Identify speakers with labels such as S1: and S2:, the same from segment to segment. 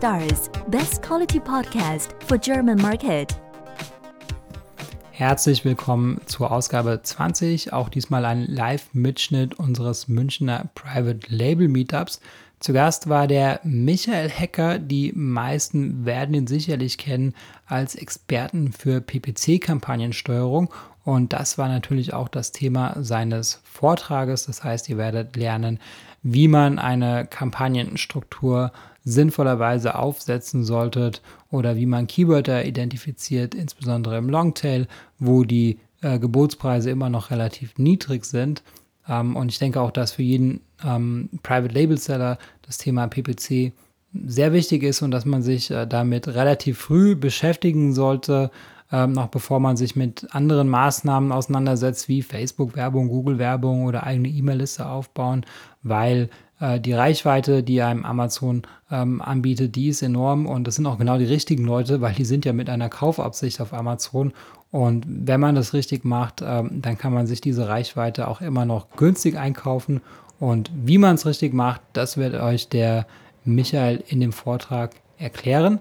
S1: Stars, best quality podcast for German market.
S2: Herzlich willkommen zur Ausgabe 20, auch diesmal ein Live-Mitschnitt unseres Münchner Private Label Meetups. Zu Gast war der Michael Hecker. Die meisten werden ihn sicherlich kennen als Experten für PPC-Kampagnensteuerung. Und das war natürlich auch das Thema seines Vortrages. Das heißt, ihr werdet lernen, wie man eine Kampagnenstruktur sinnvollerweise aufsetzen solltet oder wie man Keywörter identifiziert, insbesondere im Longtail, wo die äh, Gebotspreise immer noch relativ niedrig sind. Ähm, und ich denke auch, dass für jeden ähm, Private Label Seller das Thema PPC sehr wichtig ist und dass man sich äh, damit relativ früh beschäftigen sollte, ähm, noch bevor man sich mit anderen Maßnahmen auseinandersetzt, wie Facebook-Werbung, Google-Werbung oder eigene E-Mail-Liste aufbauen, weil äh, die Reichweite, die einem Amazon ähm, anbietet, die ist enorm und das sind auch genau die richtigen Leute, weil die sind ja mit einer Kaufabsicht auf Amazon und wenn man das richtig macht, ähm, dann kann man sich diese Reichweite auch immer noch günstig einkaufen und wie man es richtig macht, das wird euch der Michael in dem Vortrag erklären.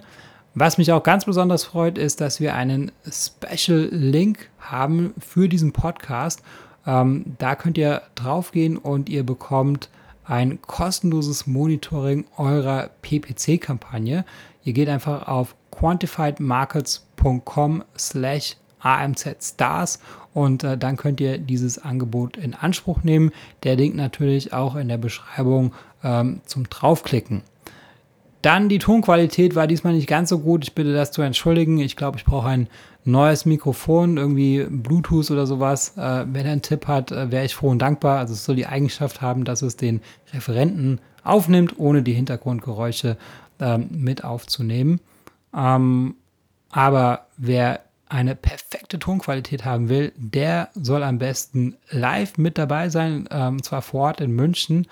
S2: Was mich auch ganz besonders freut, ist, dass wir einen Special Link haben für diesen Podcast. Ähm, da könnt ihr draufgehen und ihr bekommt ein kostenloses Monitoring eurer PPC-Kampagne. Ihr geht einfach auf quantifiedmarkets.com slash AMZ-Stars und äh, dann könnt ihr dieses Angebot in Anspruch nehmen. Der Link natürlich auch in der Beschreibung ähm, zum Draufklicken. Dann die Tonqualität war diesmal nicht ganz so gut. Ich bitte das zu entschuldigen. Ich glaube, ich brauche ein neues Mikrofon, irgendwie Bluetooth oder sowas. Äh, wenn er einen Tipp hat, äh, wäre ich froh und dankbar. Also es soll die Eigenschaft haben, dass es den Referenten aufnimmt, ohne die Hintergrundgeräusche ähm, mit aufzunehmen. Ähm, aber wer eine perfekte Tonqualität haben will, der soll am besten live mit dabei sein, ähm, zwar vor Ort in München.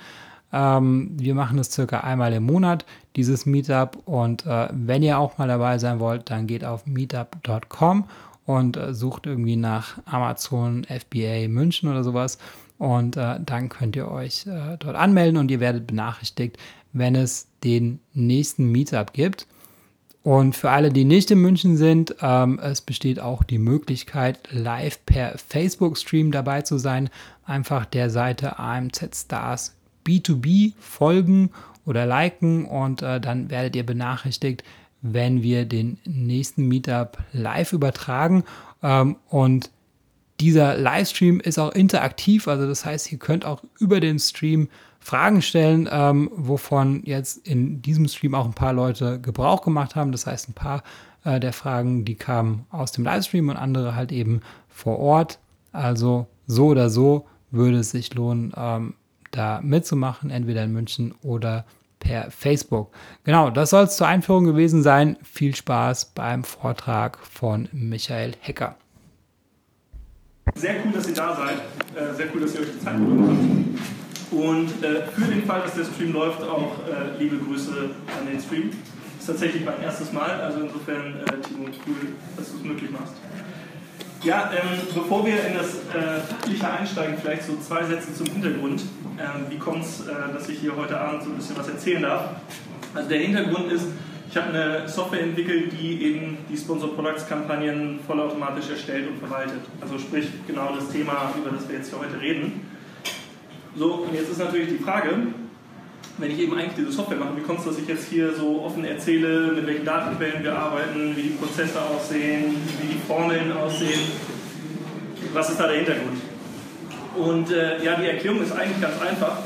S2: Ähm, wir machen das circa einmal im Monat, dieses Meetup. Und äh, wenn ihr auch mal dabei sein wollt, dann geht auf meetup.com und äh, sucht irgendwie nach Amazon FBA München oder sowas. Und äh, dann könnt ihr euch äh, dort anmelden und ihr werdet benachrichtigt, wenn es den nächsten Meetup gibt. Und für alle, die nicht in München sind, ähm, es besteht auch die Möglichkeit, live per Facebook-Stream dabei zu sein. Einfach der Seite AMZ Stars B2B folgen oder liken und äh, dann werdet ihr benachrichtigt, wenn wir den nächsten Meetup live übertragen. Ähm, und dieser Livestream ist auch interaktiv, also das heißt, ihr könnt auch über den Stream Fragen stellen, ähm, wovon jetzt in diesem Stream auch ein paar Leute Gebrauch gemacht haben. Das heißt, ein paar äh, der Fragen, die kamen aus dem Livestream und andere halt eben vor Ort. Also so oder so würde es sich lohnen, ähm, da mitzumachen, entweder in München oder per Facebook. Genau, das soll es zur Einführung gewesen sein. Viel Spaß beim Vortrag von Michael Hecker.
S3: Sehr cool, dass ihr da seid. Äh, sehr cool, dass ihr euch die Zeit genommen habt. Und äh, für den Fall, dass der Stream läuft, auch äh, liebe Grüße an den Stream. Das ist tatsächlich mein erstes Mal, also insofern, Timo, cool, dass du es möglich machst. Ja, ähm, bevor wir in das äh, Fachliche einsteigen, vielleicht so zwei Sätze zum Hintergrund. Ähm, wie kommt es, äh, dass ich hier heute Abend so ein bisschen was erzählen darf? Also der Hintergrund ist, ich habe eine Software entwickelt, die eben die Sponsor Products Kampagnen vollautomatisch erstellt und verwaltet. Also sprich genau das Thema, über das wir jetzt hier heute reden. So, und jetzt ist natürlich die Frage, wenn ich eben eigentlich diese Software mache, wie kommt es, dass ich jetzt hier so offen erzähle, mit welchen Datenquellen wir arbeiten, wie die Prozesse aussehen, wie die Formeln aussehen? Was ist da der Hintergrund? Und äh, ja, die Erklärung ist eigentlich ganz einfach.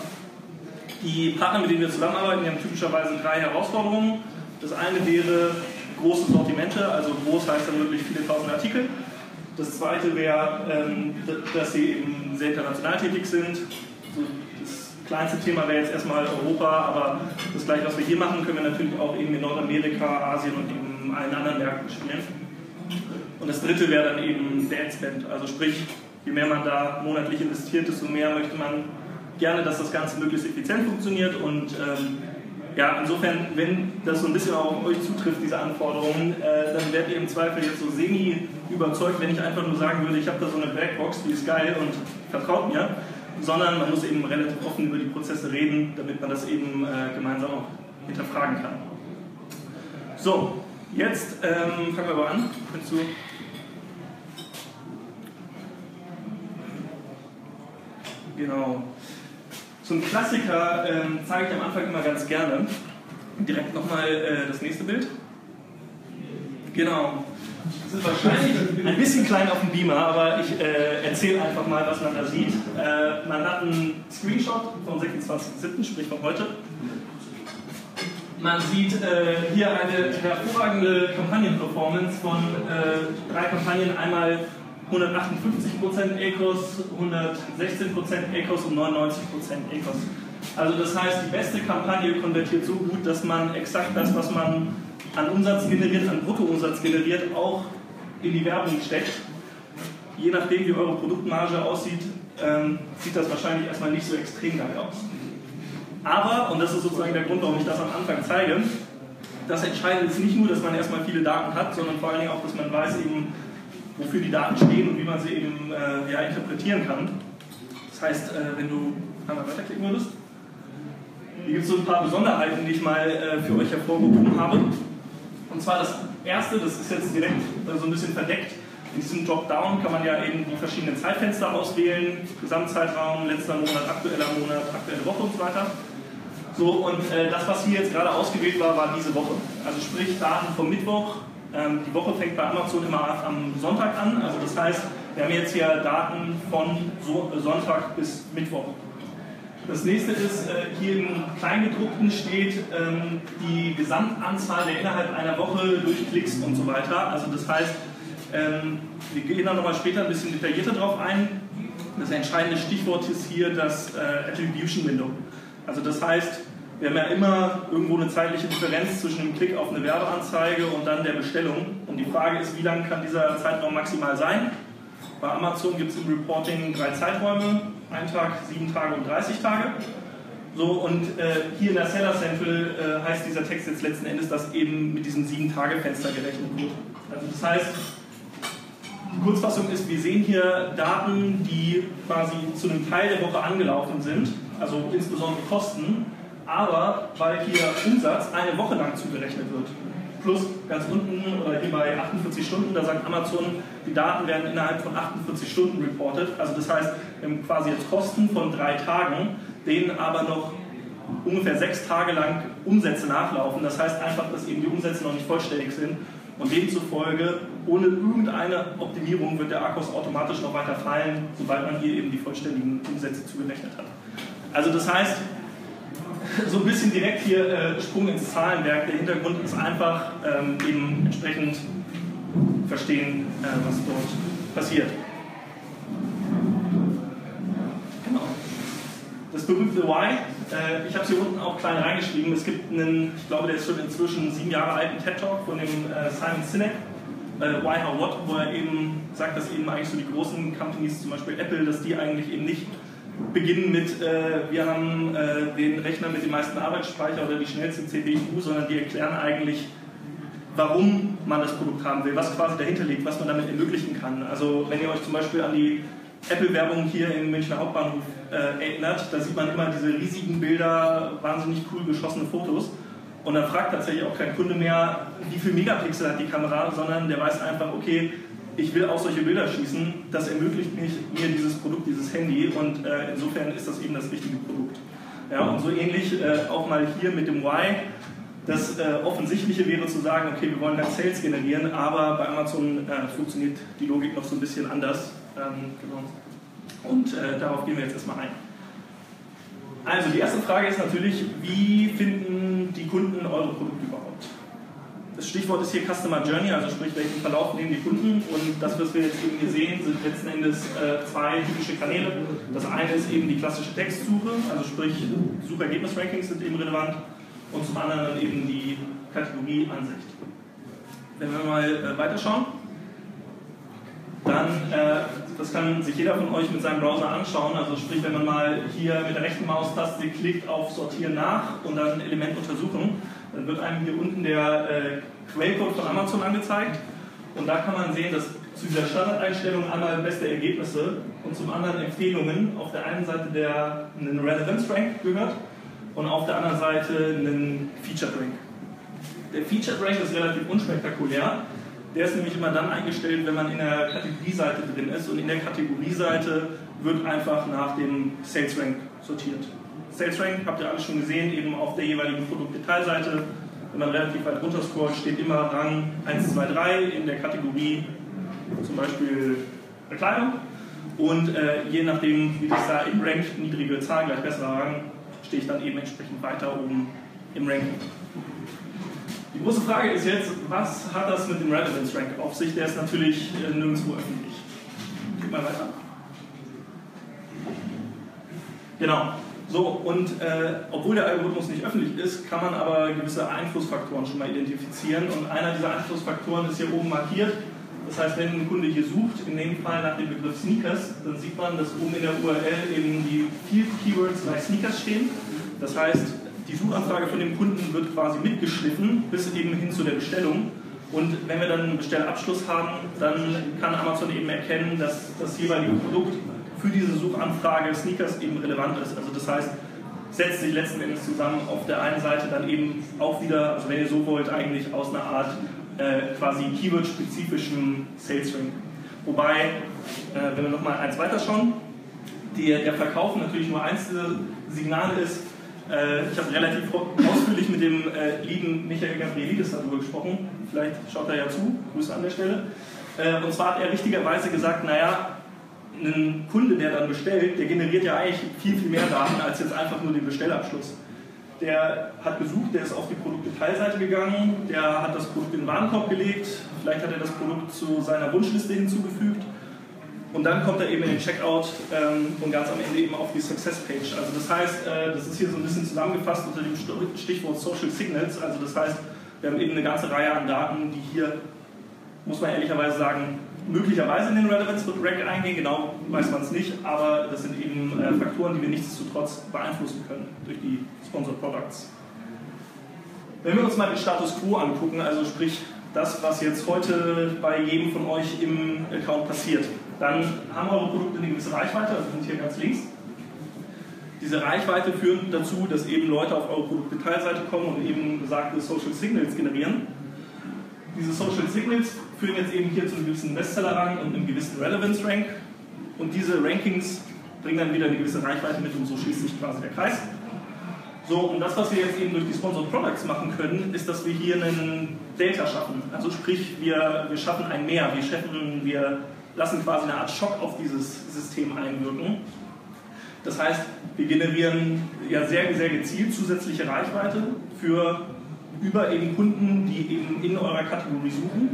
S3: Die Partner, mit denen wir zusammenarbeiten, haben typischerweise drei Herausforderungen. Das eine wäre große Sortimente, also groß heißt dann wirklich viele tausend Artikel. Das zweite wäre, ähm, dass sie eben sehr international tätig sind. So kleinste Thema wäre jetzt erstmal Europa, aber das gleiche, was wir hier machen, können wir natürlich auch eben in Nordamerika, Asien und eben allen anderen Märkten spielen. Und das dritte wäre dann eben der Ad-Spend, also sprich, je mehr man da monatlich investiert, desto mehr möchte man gerne, dass das Ganze möglichst effizient funktioniert. Und ähm, ja, insofern, wenn das so ein bisschen auch auf euch zutrifft, diese Anforderungen, äh, dann werdet ihr im Zweifel jetzt so semi überzeugt, wenn ich einfach nur sagen würde, ich habe da so eine Blackbox, die ist geil und vertraut mir sondern man muss eben relativ offen über die Prozesse reden, damit man das eben äh, gemeinsam auch hinterfragen kann. So, jetzt ähm, fangen wir aber an. Du Genau. Ein Klassiker ähm, zeige ich am Anfang immer ganz gerne. Direkt nochmal äh, das nächste Bild. Genau. Ist wahrscheinlich ein bisschen klein auf dem Beamer, aber ich äh, erzähle einfach mal, was man da sieht. Äh, man hat einen Screenshot vom 26.07., sprich von heute. Man sieht äh, hier eine hervorragende Kampagnenperformance von äh, drei Kampagnen. Einmal 158% ACOS, 116% ACOS und 99% ACOS. Also das heißt, die beste Kampagne konvertiert so gut, dass man exakt das, was man an Umsatz generiert, an Bruttoumsatz generiert, auch in die Werbung steckt. Je nachdem, wie eure Produktmarge aussieht, ähm, sieht das wahrscheinlich erstmal nicht so extrem geil aus. Aber, und das ist sozusagen der Grund, warum ich das am Anfang zeige, das Entscheidende ist nicht nur, dass man erstmal viele Daten hat, sondern vor allen Dingen auch, dass man weiß eben, wofür die Daten stehen und wie man sie eben äh, ja, interpretieren kann. Das heißt, äh, wenn du einmal weiterklicken würdest, hier gibt es so ein paar Besonderheiten, die ich mal äh, für euch hervorgehoben habe. Und zwar das erste, das ist jetzt direkt äh, so ein bisschen verdeckt. In diesem Dropdown kann man ja eben die verschiedenen Zeitfenster auswählen, Gesamtzeitraum, letzter Monat, aktueller Monat, aktuelle Woche und so weiter. So, und äh, das, was hier jetzt gerade ausgewählt war, war diese Woche. Also sprich Daten vom Mittwoch. Ähm, die Woche fängt bei Amazon immer am Sonntag an. Also das heißt, wir haben jetzt hier Daten von so Sonntag bis Mittwoch. Das nächste ist, äh, hier im Kleingedruckten steht ähm, die Gesamtanzahl der innerhalb einer Woche durch Klicks und so weiter. Also das heißt, ähm, wir gehen da nochmal später ein bisschen detaillierter drauf ein. Das entscheidende Stichwort ist hier das äh, Attribution Window. Also das heißt, wir haben ja immer irgendwo eine zeitliche Differenz zwischen dem Klick auf eine Werbeanzeige und dann der Bestellung. Und die Frage ist, wie lang kann dieser Zeitraum maximal sein? Bei Amazon gibt es im Reporting drei Zeiträume, ein Tag, sieben Tage und 30 Tage. So, und äh, hier in der Seller Central äh, heißt dieser Text jetzt letzten Endes, dass eben mit diesem sieben Tage Fenster gerechnet wird. Also das heißt, die Kurzfassung ist, wir sehen hier Daten, die quasi zu einem Teil der Woche angelaufen sind, also insbesondere Kosten, aber weil hier Umsatz eine Woche lang zugerechnet wird. Plus ganz unten oder hier bei 48 Stunden, da sagt Amazon, die Daten werden innerhalb von 48 Stunden reported. Also das heißt, wir haben quasi jetzt Kosten von drei Tagen, denen aber noch ungefähr sechs Tage lang Umsätze nachlaufen. Das heißt einfach, dass eben die Umsätze noch nicht vollständig sind. Und demzufolge, ohne irgendeine Optimierung wird der Akkus automatisch noch weiter fallen, sobald man hier eben die vollständigen Umsätze zugerechnet hat. Also das heißt, so ein bisschen direkt hier äh, Sprung ins Zahlenwerk. Der Hintergrund ist einfach ähm, eben entsprechend verstehen, äh, was dort passiert. Genau. Das berühmte Why, äh, ich habe es hier unten auch klein reingeschrieben. Es gibt einen, ich glaube, der ist schon inzwischen sieben Jahre alten TED-Talk von dem äh, Simon Sinek, äh, Why, How, What, wo er eben sagt, dass eben eigentlich so die großen Companies, zum Beispiel Apple, dass die eigentlich eben nicht beginnen mit, äh, wir haben äh, den Rechner mit dem meisten Arbeitsspeicher oder die schnellste CPU, sondern die erklären eigentlich, warum man das Produkt haben will, was quasi dahinter liegt, was man damit ermöglichen kann. Also wenn ihr euch zum Beispiel an die Apple-Werbung hier im Münchner Hauptbahnhof äh, erinnert, da sieht man immer diese riesigen Bilder, wahnsinnig cool geschossene Fotos. Und dann fragt tatsächlich auch kein Kunde mehr, wie viel Megapixel hat die Kamera, sondern der weiß einfach, okay, ich will auch solche Bilder schießen, das ermöglicht mich, mir dieses Produkt, dieses Handy und äh, insofern ist das eben das richtige Produkt. Ja, und so ähnlich äh, auch mal hier mit dem Y. Das äh, Offensichtliche wäre zu sagen, okay, wir wollen halt Sales generieren, aber bei Amazon äh, funktioniert die Logik noch so ein bisschen anders. Ähm, genau. Und äh, darauf gehen wir jetzt erstmal ein. Also die erste Frage ist natürlich, wie finden die Kunden eure Produkte überhaupt? Das Stichwort ist hier Customer Journey, also sprich, welchen Verlauf nehmen die Kunden. Und das, was wir jetzt eben hier sehen, sind letzten Endes äh, zwei typische Kanäle. Das eine ist eben die klassische Textsuche, also sprich, Suchergebnis-Rankings sind eben relevant. Und zum anderen eben die Kategorieansicht. Wenn wir mal äh, weiterschauen, dann, äh, das kann sich jeder von euch mit seinem Browser anschauen. Also sprich, wenn man mal hier mit der rechten Maustaste klickt auf Sortieren nach und dann Element untersuchen, dann wird einem hier unten der äh, Quellcode von Amazon angezeigt und da kann man sehen, dass zu dieser Standardeinstellung einmal beste Ergebnisse und zum anderen Empfehlungen auf der einen Seite der einen Relevance Rank gehört und auf der anderen Seite einen Feature Rank. Der Featured Rank ist relativ unspektakulär. Der ist nämlich immer dann eingestellt, wenn man in der Kategorieseite drin ist und in der Kategorieseite wird einfach nach dem Sales Rank sortiert. Sales Rank habt ihr alle schon gesehen, eben auf der jeweiligen Produktdetailseite. Wenn man relativ weit runter scrollt, steht immer Rang 1, 2, 3 in der Kategorie zum Beispiel Bekleidung. Und äh, je nachdem, wie das da im Rank, niedrige Zahl gleich besserer Rang, stehe ich dann eben entsprechend weiter oben im Ranking. Die große Frage ist jetzt, was hat das mit dem Relevance Rank auf sich? Der ist natürlich äh, nirgendwo öffentlich. Geht mal weiter. Genau. So, und äh, obwohl der Algorithmus nicht öffentlich ist, kann man aber gewisse Einflussfaktoren schon mal identifizieren. Und einer dieser Einflussfaktoren ist hier oben markiert. Das heißt, wenn ein Kunde hier sucht, in dem Fall nach dem Begriff Sneakers, dann sieht man, dass oben in der URL eben die Field Keywords like Sneakers stehen. Das heißt, die Suchanfrage von dem Kunden wird quasi mitgeschliffen bis eben hin zu der Bestellung. Und wenn wir dann einen Bestellabschluss haben, dann kann Amazon eben erkennen, dass das jeweilige Produkt für diese Suchanfrage Sneakers eben relevant ist. Also das heißt, setzt sich letzten Endes zusammen auf der einen Seite dann eben auch wieder, also wenn ihr so wollt, eigentlich aus einer Art äh, quasi Keyword-spezifischen Sales Ring. Wobei, äh, wenn wir nochmal eins weiter schauen, die, der Verkauf natürlich nur eins der Signale ist. Äh, ich habe relativ ausführlich mit dem äh, lieben Michael Gabrielidis darüber gesprochen. Vielleicht schaut er ja zu. Grüße an der Stelle. Äh, und zwar hat er richtigerweise gesagt, naja, ein Kunde, der dann bestellt, der generiert ja eigentlich viel, viel mehr Daten als jetzt einfach nur den Bestellabschluss. Der hat gesucht, der ist auf die Produktdetailseite gegangen, der hat das Produkt in den Warenkorb gelegt, vielleicht hat er das Produkt zu seiner Wunschliste hinzugefügt und dann kommt er eben in den Checkout ähm, und ganz am Ende eben auf die Success Page. Also das heißt, äh, das ist hier so ein bisschen zusammengefasst unter dem Stichwort Social Signals. Also das heißt, wir haben eben eine ganze Reihe an Daten, die hier, muss man ehrlicherweise sagen, möglicherweise in den Relevance Rank eingehen, genau weiß man es nicht, aber das sind eben äh, Faktoren, die wir nichtsdestotrotz beeinflussen können durch die Sponsored Products. Wenn wir uns mal den Status Quo angucken, also sprich das, was jetzt heute bei jedem von euch im Account passiert, dann haben eure Produkte eine gewisse Reichweite, also sind hier ganz links. Diese Reichweite führt dazu, dass eben Leute auf eure Produktdetailseite kommen und eben besagte Social Signals generieren. Diese Social Signals führen jetzt eben hier zu einem gewissen Bestseller-Rang und einem gewissen Relevance-Rank. Und diese Rankings bringen dann wieder eine gewisse Reichweite mit und so schließt sich quasi der Kreis. So, und das, was wir jetzt eben durch die Sponsored Products machen können, ist, dass wir hier einen Delta schaffen. Also sprich, wir, wir schaffen ein Mehr, wir, schaffen, wir lassen quasi eine Art Schock auf dieses System einwirken. Das heißt, wir generieren ja sehr, sehr gezielt zusätzliche Reichweite für über eben Kunden, die eben in eurer Kategorie suchen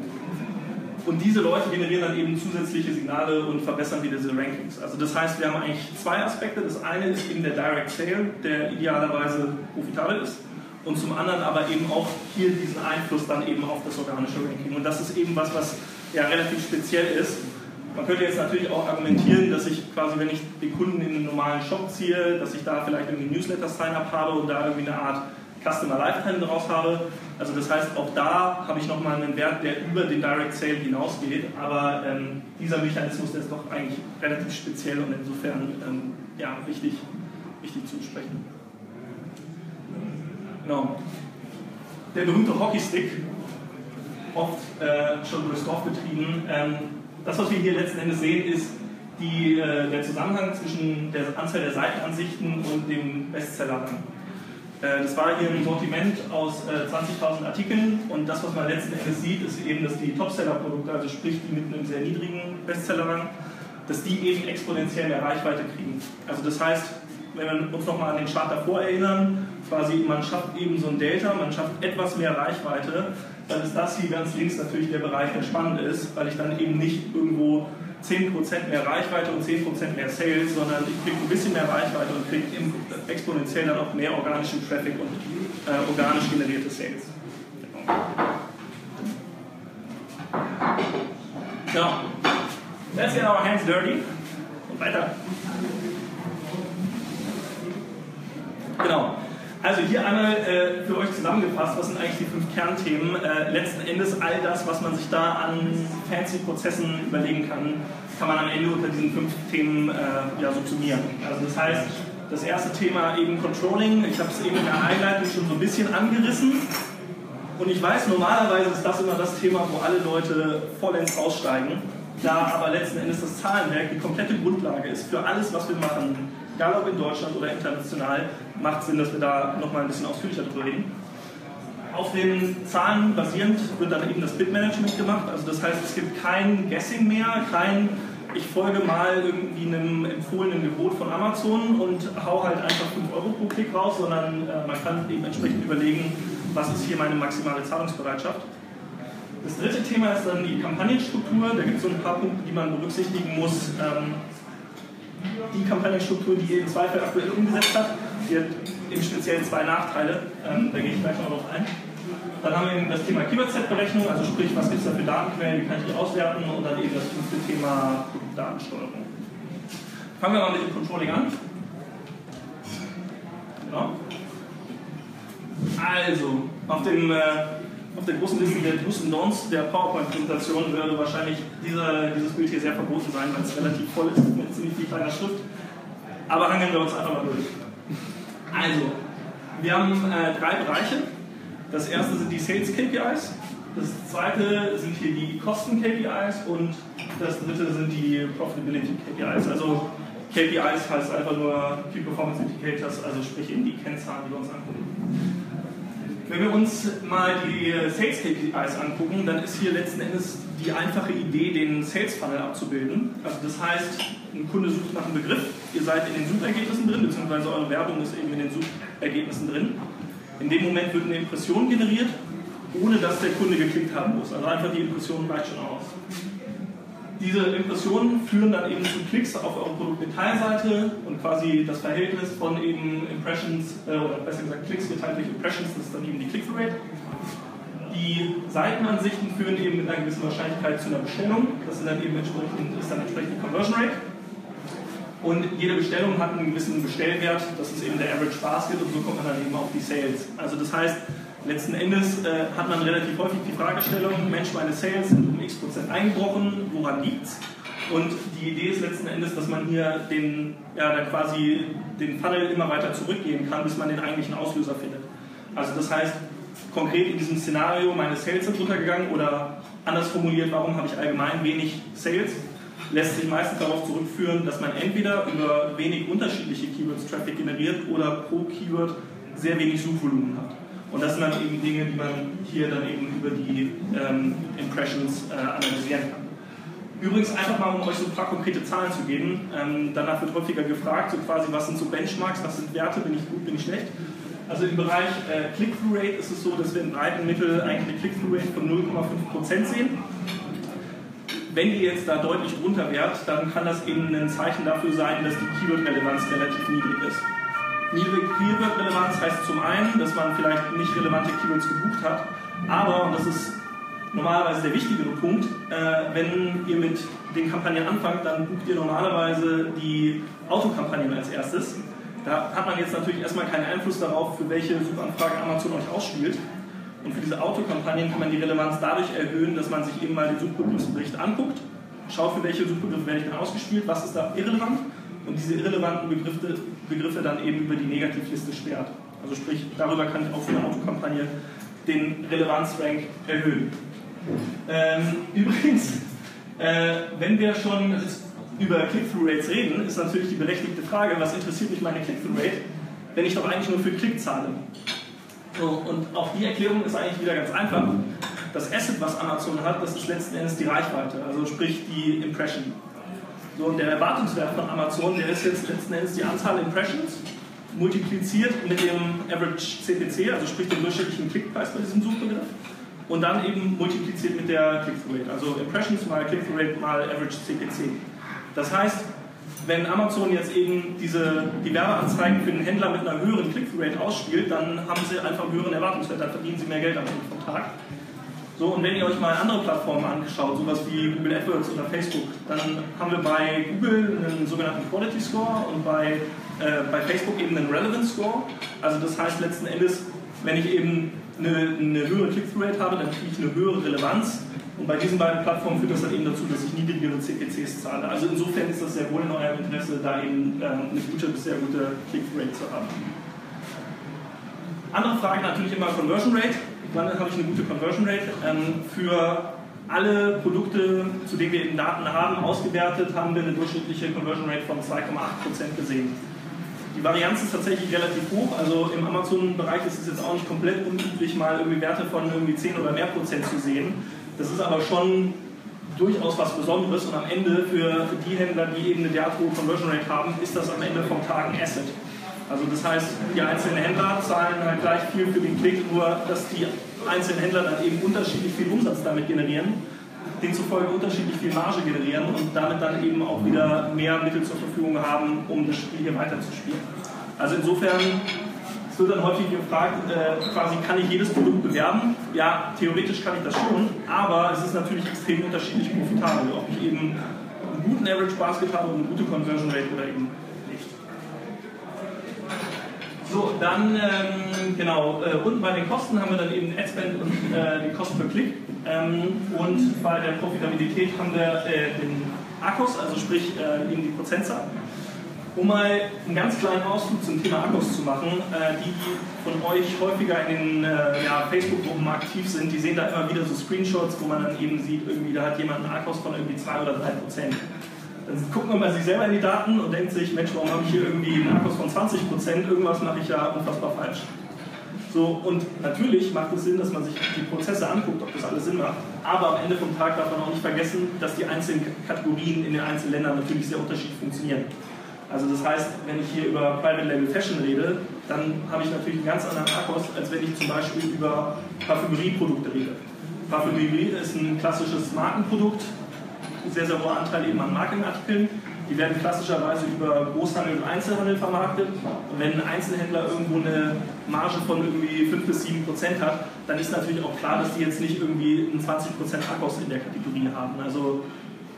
S3: und diese Leute generieren dann eben zusätzliche Signale und verbessern wieder diese Rankings. Also das heißt, wir haben eigentlich zwei Aspekte. Das eine ist eben der Direct Sale, der idealerweise profitabel ist. Und zum anderen aber eben auch hier diesen Einfluss dann eben auf das organische Ranking. Und das ist eben was, was ja relativ speziell ist. Man könnte jetzt natürlich auch argumentieren, dass ich quasi, wenn ich den Kunden in einen normalen Shop ziehe, dass ich da vielleicht irgendwie Newsletter-Sign-up habe und da irgendwie eine Art Customer Lifetime draus habe. Also das heißt, auch da habe ich nochmal einen Wert, der über den Direct Sale hinausgeht. Aber ähm, dieser Mechanismus ist doch eigentlich relativ speziell und insofern ähm, ja, wichtig, wichtig zu besprechen. Genau. Der berühmte Hockeystick, oft äh, schon durchs Dorf getrieben. Ähm, das, was wir hier letzten Endes sehen, ist die, äh, der Zusammenhang zwischen der Anzahl der Seitenansichten und dem Bestseller. Äh, das war hier ein Sortiment aus 20.000 äh, Artikeln und das, was man letzten Endes sieht, ist eben, dass die Topseller-Produkte, also sprich die mit einem sehr niedrigen Bestsellerrang, dass die eben exponentiell mehr Reichweite kriegen. Also das heißt, wenn wir uns nochmal an den Chart davor erinnern, quasi man schafft eben so ein Delta, man schafft etwas mehr Reichweite, dann ist das hier ganz links natürlich der Bereich, der spannend ist, weil ich dann eben nicht irgendwo 10% mehr Reichweite und 10% mehr Sales, sondern ich kriege ein bisschen mehr Reichweite und kriege exponentiell dann auch mehr organischen Traffic und äh, organisch generierte Sales. Genau. Let's get our hands dirty. Und weiter. Genau. Also hier einmal äh, für euch zusammengefasst, was sind eigentlich die fünf Kernthemen? Äh, letzten Endes all das, was man sich da an fancy Prozessen überlegen kann, kann man am Ende unter diesen fünf Themen äh, ja, subsumieren. Also das heißt, das erste Thema eben Controlling, ich habe es eben in der Einleitung schon so ein bisschen angerissen. Und ich weiß, normalerweise ist das immer das Thema, wo alle Leute vollends aussteigen. Da aber letzten Endes das Zahlenwerk die komplette Grundlage ist für alles, was wir machen, egal ob in Deutschland oder international, macht Sinn, dass wir da nochmal ein bisschen ausführlicher drüber reden. Auf den Zahlen basierend wird dann eben das Bitmanagement gemacht. Also das heißt, es gibt kein Guessing mehr, kein ich folge mal irgendwie einem empfohlenen Gebot von Amazon und hau halt einfach 5 Euro pro Klick raus, sondern äh, man kann eben entsprechend überlegen, was ist hier meine maximale Zahlungsbereitschaft. Das dritte Thema ist dann die Kampagnenstruktur. Da gibt es so ein paar Punkte, die man berücksichtigen muss. Ähm, die Kampagnenstruktur, die ihr im Zweifel aktuell umgesetzt hat, die hat im Speziellen zwei Nachteile. Ähm, da gehe ich gleich noch drauf ein. Dann haben wir eben das Thema Keyword-Set-Berechnung, also sprich, was gibt es da für Datenquellen, wie kann ich die auswerten und dann eben das fünfte Thema Datensteuerung. Fangen wir mal mit dem Controlling an. Genau. Also, auf, dem, äh, auf der großen Liste der Do's und Don'ts der PowerPoint-Präsentation würde wahrscheinlich dieser, dieses Bild hier sehr verboten sein, weil es relativ voll ist mit ziemlich viel kleiner Schrift. Aber hangeln wir uns einfach mal durch. Also, wir haben äh, drei Bereiche. Das erste sind die Sales KPIs, das zweite sind hier die Kosten KPIs und das dritte sind die Profitability KPIs. Also KPIs heißt einfach nur Key Performance Indicators, also sprich eben die Kennzahlen, die wir uns angucken. Wenn wir uns mal die Sales KPIs angucken, dann ist hier letzten Endes die einfache Idee, den Sales Funnel abzubilden. Also das heißt, ein Kunde sucht nach einem Begriff, ihr seid in den Suchergebnissen drin, beziehungsweise eure Werbung ist eben in den Suchergebnissen drin. In dem Moment wird eine Impression generiert, ohne dass der Kunde geklickt haben muss. Also einfach die Impression reicht schon aus. Diese Impressionen führen dann eben zu Klicks auf eure Produktdetailseite und quasi das Verhältnis von eben Impressions, äh, oder besser gesagt Klicks geteilt durch Impressions, das ist dann eben die Click-Rate. Die Seitenansichten führen eben mit einer gewissen Wahrscheinlichkeit zu einer Bestellung. Das sind dann eben entsprechend, ist dann entsprechend die Conversion Rate. Und jede Bestellung hat einen gewissen Bestellwert, das ist eben der Average Basket und so kommt man dann eben auf die Sales. Also das heißt, letzten Endes äh, hat man relativ häufig die Fragestellung, Mensch, meine Sales sind um x Prozent eingebrochen, woran liegt's? Und die Idee ist letzten Endes, dass man hier den, ja, dann quasi den Funnel immer weiter zurückgehen kann, bis man den eigentlichen Auslöser findet. Also das heißt, konkret in diesem Szenario, meine Sales sind runtergegangen oder anders formuliert, warum habe ich allgemein wenig Sales? lässt sich meistens darauf zurückführen, dass man entweder über wenig unterschiedliche Keywords Traffic generiert oder pro Keyword sehr wenig Suchvolumen hat. Und das sind dann eben Dinge, die man hier dann eben über die ähm, Impressions äh, analysieren kann. Übrigens einfach mal, um euch so ein paar konkrete Zahlen zu geben. Ähm, danach wird häufiger gefragt, so quasi, was sind so Benchmarks, was sind Werte, bin ich gut, bin ich schlecht. Also im Bereich äh, Click-Through-Rate ist es so, dass wir in breiten Mittel eigentlich eine Click-Through-Rate von 0,5% sehen. Wenn ihr jetzt da deutlich drunter wärt, dann kann das eben ein Zeichen dafür sein, dass die Keyword-Relevanz relativ niedrig ist. Niedrige Keyword-Relevanz heißt zum einen, dass man vielleicht nicht relevante Keywords gebucht hat, aber, und das ist normalerweise der wichtigere Punkt, äh, wenn ihr mit den Kampagnen anfangt, dann bucht ihr normalerweise die Autokampagnen als erstes. Da hat man jetzt natürlich erstmal keinen Einfluss darauf, für welche Suchanfrage Amazon euch ausspielt. Und für diese Autokampagnen kann man die Relevanz dadurch erhöhen, dass man sich eben mal den Suchbegriffsbericht anguckt, schaut, für welche Suchbegriffe werde ich dann ausgespielt, was ist da irrelevant und diese irrelevanten Begriffe, Begriffe dann eben über die Negativliste sperrt. Also sprich, darüber kann ich auch für eine Autokampagne den Relevanzrank erhöhen. Ähm, übrigens, äh, wenn wir schon über Click-Through-Rates reden, ist natürlich die berechtigte Frage, was interessiert mich meine Click-Through-Rate, wenn ich doch eigentlich nur für Klick zahle. So, und auch die Erklärung ist eigentlich wieder ganz einfach. Das Asset, was Amazon hat, das ist letzten Endes die Reichweite, also sprich die Impression. So, und der Erwartungswert von Amazon, der ist jetzt letzten Endes die Anzahl Impressions multipliziert mit dem Average CPC, also sprich dem durchschnittlichen Klickpreis bei diesem Suchbegriff. Und dann eben multipliziert mit der Click-Through-Rate, also Impressions mal Click-Through-Rate mal Average CPC. Das heißt, wenn Amazon jetzt eben diese, die Werbeanzeigen für den Händler mit einer höheren Click-Through-Rate ausspielt, dann haben sie einfach einen höheren Erwartungswert, dann verdienen sie mehr Geld am Tag. So, und wenn ihr euch mal andere Plattformen angeschaut, sowas wie Google AdWords oder Facebook, dann haben wir bei Google einen sogenannten Quality Score und bei, äh, bei Facebook eben einen Relevance Score. Also das heißt letzten Endes, wenn ich eben eine, eine höhere Click-Through-Rate habe, dann kriege ich eine höhere Relevanz und bei diesen beiden Plattformen führt das dann eben dazu, dass ich niedrigere CPCs zahle. Also insofern ist das sehr wohl in eurem Interesse, da eben ähm, eine gute bis sehr gute Click-Rate zu haben. Andere Frage natürlich immer Conversion Rate. Wann habe ich eine gute Conversion Rate? Ähm, für alle Produkte, zu denen wir eben Daten haben, ausgewertet, haben wir eine durchschnittliche Conversion Rate von 2,8% gesehen. Die Varianz ist tatsächlich relativ hoch, also im Amazon-Bereich ist es jetzt auch nicht komplett unüblich, mal irgendwie Werte von irgendwie 10 oder mehr Prozent zu sehen. Das ist aber schon durchaus was Besonderes und am Ende für die Händler, die eben eine derart hohe Conversion Rate haben, ist das am Ende vom Tag ein Asset. Also das heißt, die einzelnen Händler zahlen halt gleich viel für den Klick, nur dass die einzelnen Händler dann eben unterschiedlich viel Umsatz damit generieren, demzufolge unterschiedlich viel Marge generieren und damit dann eben auch wieder mehr Mittel zur Verfügung haben, um das Spiel hier weiterzuspielen. Also insofern es wird dann häufig gefragt, äh, quasi kann ich jedes Produkt bewerben? Ja, theoretisch kann ich das schon, aber es ist natürlich extrem unterschiedlich profitabel, ob ich eben einen guten Average Basket habe und eine gute Conversion Rate oder eben so, dann ähm, genau, äh, unten bei den Kosten haben wir dann eben Adspend und äh, den Kosten per Klick. Ähm, und bei der Profitabilität haben wir äh, den Akkus, also sprich äh, eben die Prozentzahl. Um mal einen ganz kleinen Ausflug zum Thema Akkus zu machen, äh, die, die von euch häufiger in den äh, ja, Facebook-Gruppen aktiv sind, die sehen da immer wieder so Screenshots, wo man dann eben sieht, irgendwie da hat jemand einen Akkus von irgendwie 2 oder 3 Prozent. Dann guckt man bei sich selber in die Daten und denkt sich, Mensch, warum habe ich hier irgendwie einen Akkus von 20 Prozent? Irgendwas mache ich ja unfassbar falsch. So, und natürlich macht es Sinn, dass man sich die Prozesse anguckt, ob das alles Sinn macht. Aber am Ende vom Tag darf man auch nicht vergessen, dass die einzelnen Kategorien in den einzelnen Ländern natürlich sehr unterschiedlich funktionieren. Also das heißt, wenn ich hier über Private Label Fashion rede, dann habe ich natürlich einen ganz anderen Akkus, als wenn ich zum Beispiel über Parfümerieprodukte rede. Parfümerie ist ein klassisches Markenprodukt, sehr, sehr hoher Anteil eben an Markenartikeln. Die werden klassischerweise über Großhandel und Einzelhandel vermarktet. Und wenn ein Einzelhändler irgendwo eine Marge von irgendwie 5 bis 7 Prozent hat, dann ist natürlich auch klar, dass die jetzt nicht irgendwie einen 20 Prozent Akkus in der Kategorie haben. Also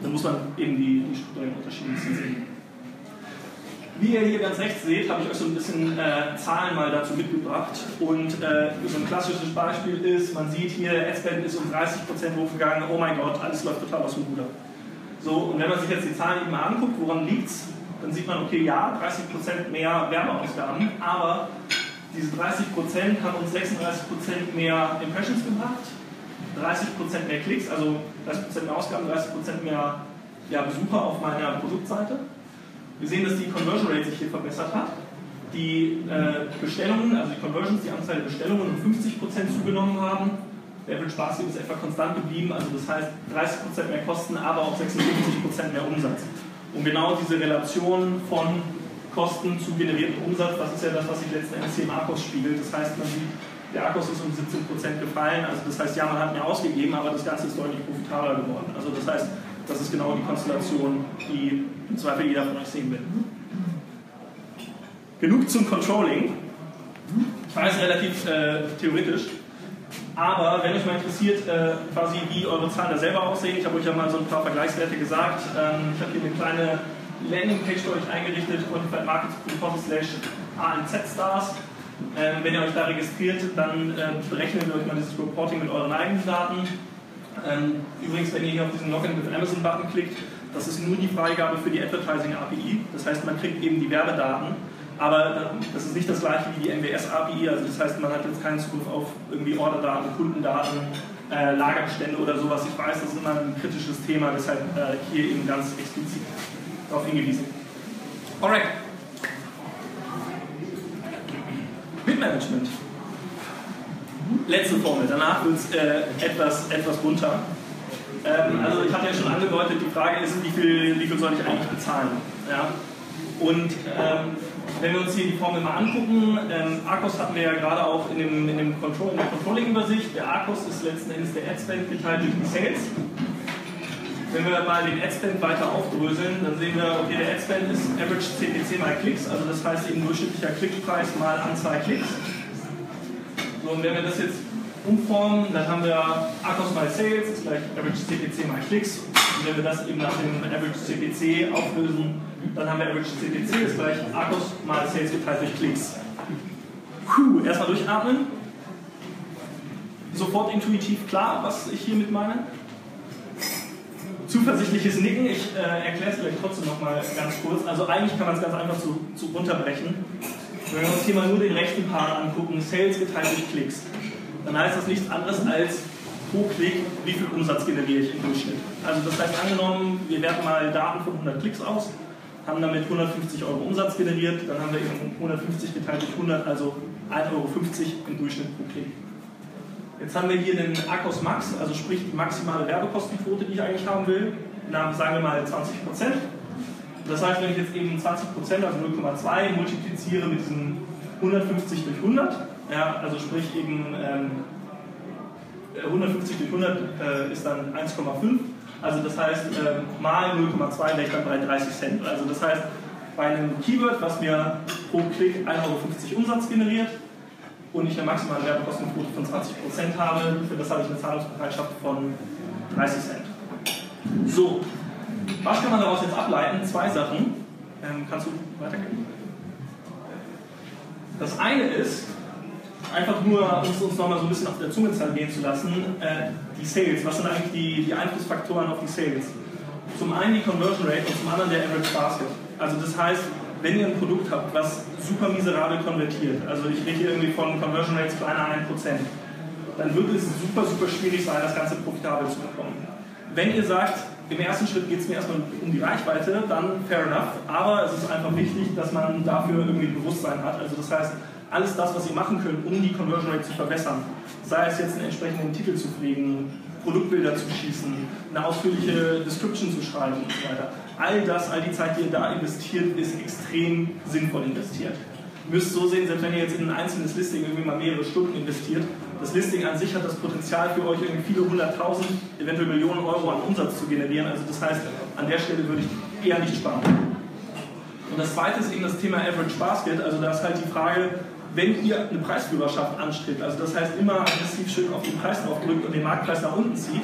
S3: da muss man eben die, die strukturellen Unterschiede sehen. Wie ihr hier ganz rechts seht, habe ich euch so ein bisschen äh, Zahlen mal dazu mitgebracht. Und äh, so ein klassisches Beispiel ist, man sieht hier, S-Band ist um 30% hochgegangen, oh mein Gott, alles läuft total aus dem Ruder. So, und wenn man sich jetzt die Zahlen eben mal anguckt, woran liegt es, dann sieht man, okay, ja, 30% mehr Werbeausgaben, aber diese 30% haben uns 36% mehr Impressions gebracht, 30% mehr Klicks, also 30% mehr Ausgaben, 30% mehr ja, Besucher auf meiner Produktseite. Wir sehen, dass die Conversion Rate sich hier verbessert hat. Die äh, Bestellungen, also die Conversions, die Anzahl der Bestellungen um 50% zugenommen haben der Average Basket ist etwa konstant geblieben, also das heißt 30% mehr Kosten, aber auch 56% mehr Umsatz. Und genau diese Relation von Kosten zu generiertem Umsatz, das ist ja das, was sich letzten Endes hier im Akkus spiegelt. Das heißt, man sieht, der Akkus ist um 17% gefallen, also das heißt, ja, man hat mehr ausgegeben, aber das Ganze ist deutlich profitabler geworden. Also das heißt, das ist genau die Konstellation, die im Zweifel jeder von euch sehen will. Genug zum Controlling. Ich weiß, relativ äh, theoretisch. Aber wenn euch mal interessiert, äh, quasi wie eure Zahlen da selber aussehen, ich habe euch ja mal so ein paar Vergleichswerte gesagt. Ähm, ich habe hier eine kleine Landingpage für euch eingerichtet, quantifiedmarkets.com slash ANZ-Stars. Ähm, wenn ihr euch da registriert, dann äh, berechnen wir euch mal dieses Reporting mit euren eigenen Daten. Ähm, übrigens, wenn ihr hier auf diesen Login with Amazon-Button klickt, das ist nur die Freigabe für die Advertising API. Das heißt, man kriegt eben die Werbedaten aber das ist nicht das gleiche wie die MWS-API, also das heißt, man hat jetzt keinen Zugriff auf irgendwie Orderdaten, Kundendaten, äh, Lagerbestände oder sowas. Ich weiß, das ist immer ein kritisches Thema, deshalb äh, hier eben ganz explizit darauf hingewiesen. Alright. Bitmanagement. Letzte Formel, danach wird es äh, etwas, etwas bunter. Ähm, also ich hatte ja schon angedeutet, die Frage ist, wie viel, wie viel soll ich eigentlich bezahlen? Ja? Und ähm, wenn wir uns hier die Formel mal angucken, ähm, Arcos hatten wir ja gerade auch in, dem, in, dem Control, in der Controlling-Übersicht. Der Arcos ist letzten Endes der Adspend geteilt durch die Sales. Wenn wir mal den Adspend weiter aufdröseln, dann sehen wir, okay, der Adspend ist Average CPC mal Klicks, also das heißt eben durchschnittlicher Klickpreis mal Anzahl Klicks. So, und wenn wir das jetzt umformen, dann haben wir Arcos mal Sales ist gleich Average CPC mal Klicks. Und wenn wir das eben nach dem Average CPC auflösen, dann haben wir Average CPC ist gleich Akkus mal Sales geteilt durch Klicks. Puh, erstmal durchatmen. Sofort intuitiv klar, was ich hiermit meine. Zuversichtliches Nicken, ich äh, erkläre es vielleicht trotzdem nochmal ganz kurz. Also eigentlich kann man es ganz einfach zu, zu runterbrechen. Wenn wir uns hier mal nur den rechten Part angucken, Sales geteilt durch Klicks, dann heißt das nichts anderes als pro Klick, wie viel Umsatz generiere ich im Durchschnitt. Also das heißt angenommen, wir werten mal Daten von 100 Klicks aus, haben damit 150 Euro Umsatz generiert, dann haben wir eben 150 geteilt durch 100, also 1,50 Euro im Durchschnitt pro Klick. Jetzt haben wir hier den Akkus Max, also sprich die maximale Werbekostenquote, die ich eigentlich haben will, nach, sagen wir mal 20 Prozent. Das heißt, wenn ich jetzt eben 20 Prozent, also 0,2, multipliziere mit diesen 150 durch 100, ja, also sprich eben ähm, 150 durch 100 äh, ist dann 1,5. Also das heißt, äh, mal 0,2 wäre ich dann bei 30 Cent. Also das heißt, bei einem Keyword, was mir pro Klick 1,50 Euro Umsatz generiert und ich eine maximale Werbekostenquote von 20% habe, für das habe ich eine Zahlungsbereitschaft von 30 Cent. So, was kann man daraus jetzt ableiten? Zwei Sachen. Ähm, kannst du weitergehen? Das eine ist, einfach nur uns, uns nochmal so ein bisschen auf der Zunge zergehen zu lassen, äh, die Sales, was sind eigentlich die, die Einflussfaktoren auf die Sales? Zum einen die Conversion Rate und zum anderen der Average Basket. Also das heißt, wenn ihr ein Produkt habt, was super miserabel konvertiert, also ich rede hier irgendwie von Conversion Rates kleiner 1%, dann wird es super, super schwierig sein, das Ganze profitabel zu bekommen. Wenn ihr sagt, im ersten Schritt geht es mir erstmal um die Reichweite, dann fair enough, aber es ist einfach wichtig, dass man dafür irgendwie Bewusstsein hat. Also das heißt, alles das, was ihr machen könnt, um die Conversion Rate zu verbessern, sei es jetzt einen entsprechenden Titel zu pflegen, Produktbilder zu schießen, eine ausführliche Description zu schreiben und so weiter. All das, all die Zeit, die ihr da investiert, ist extrem sinnvoll investiert. Ihr müsst so sehen, selbst wenn ihr jetzt in ein einzelnes Listing irgendwie mal mehrere Stunden investiert, das Listing an sich hat das Potenzial für euch irgendwie viele hunderttausend, eventuell Millionen Euro an Umsatz zu generieren. Also das heißt, an der Stelle würde ich eher nicht sparen. Und das zweite ist eben das Thema Average Basket. Also da ist halt die Frage, wenn ihr eine Preisführerschaft anstrebt, also das heißt immer aggressiv schön auf den Preis draufdrückt und den Marktpreis nach unten zieht,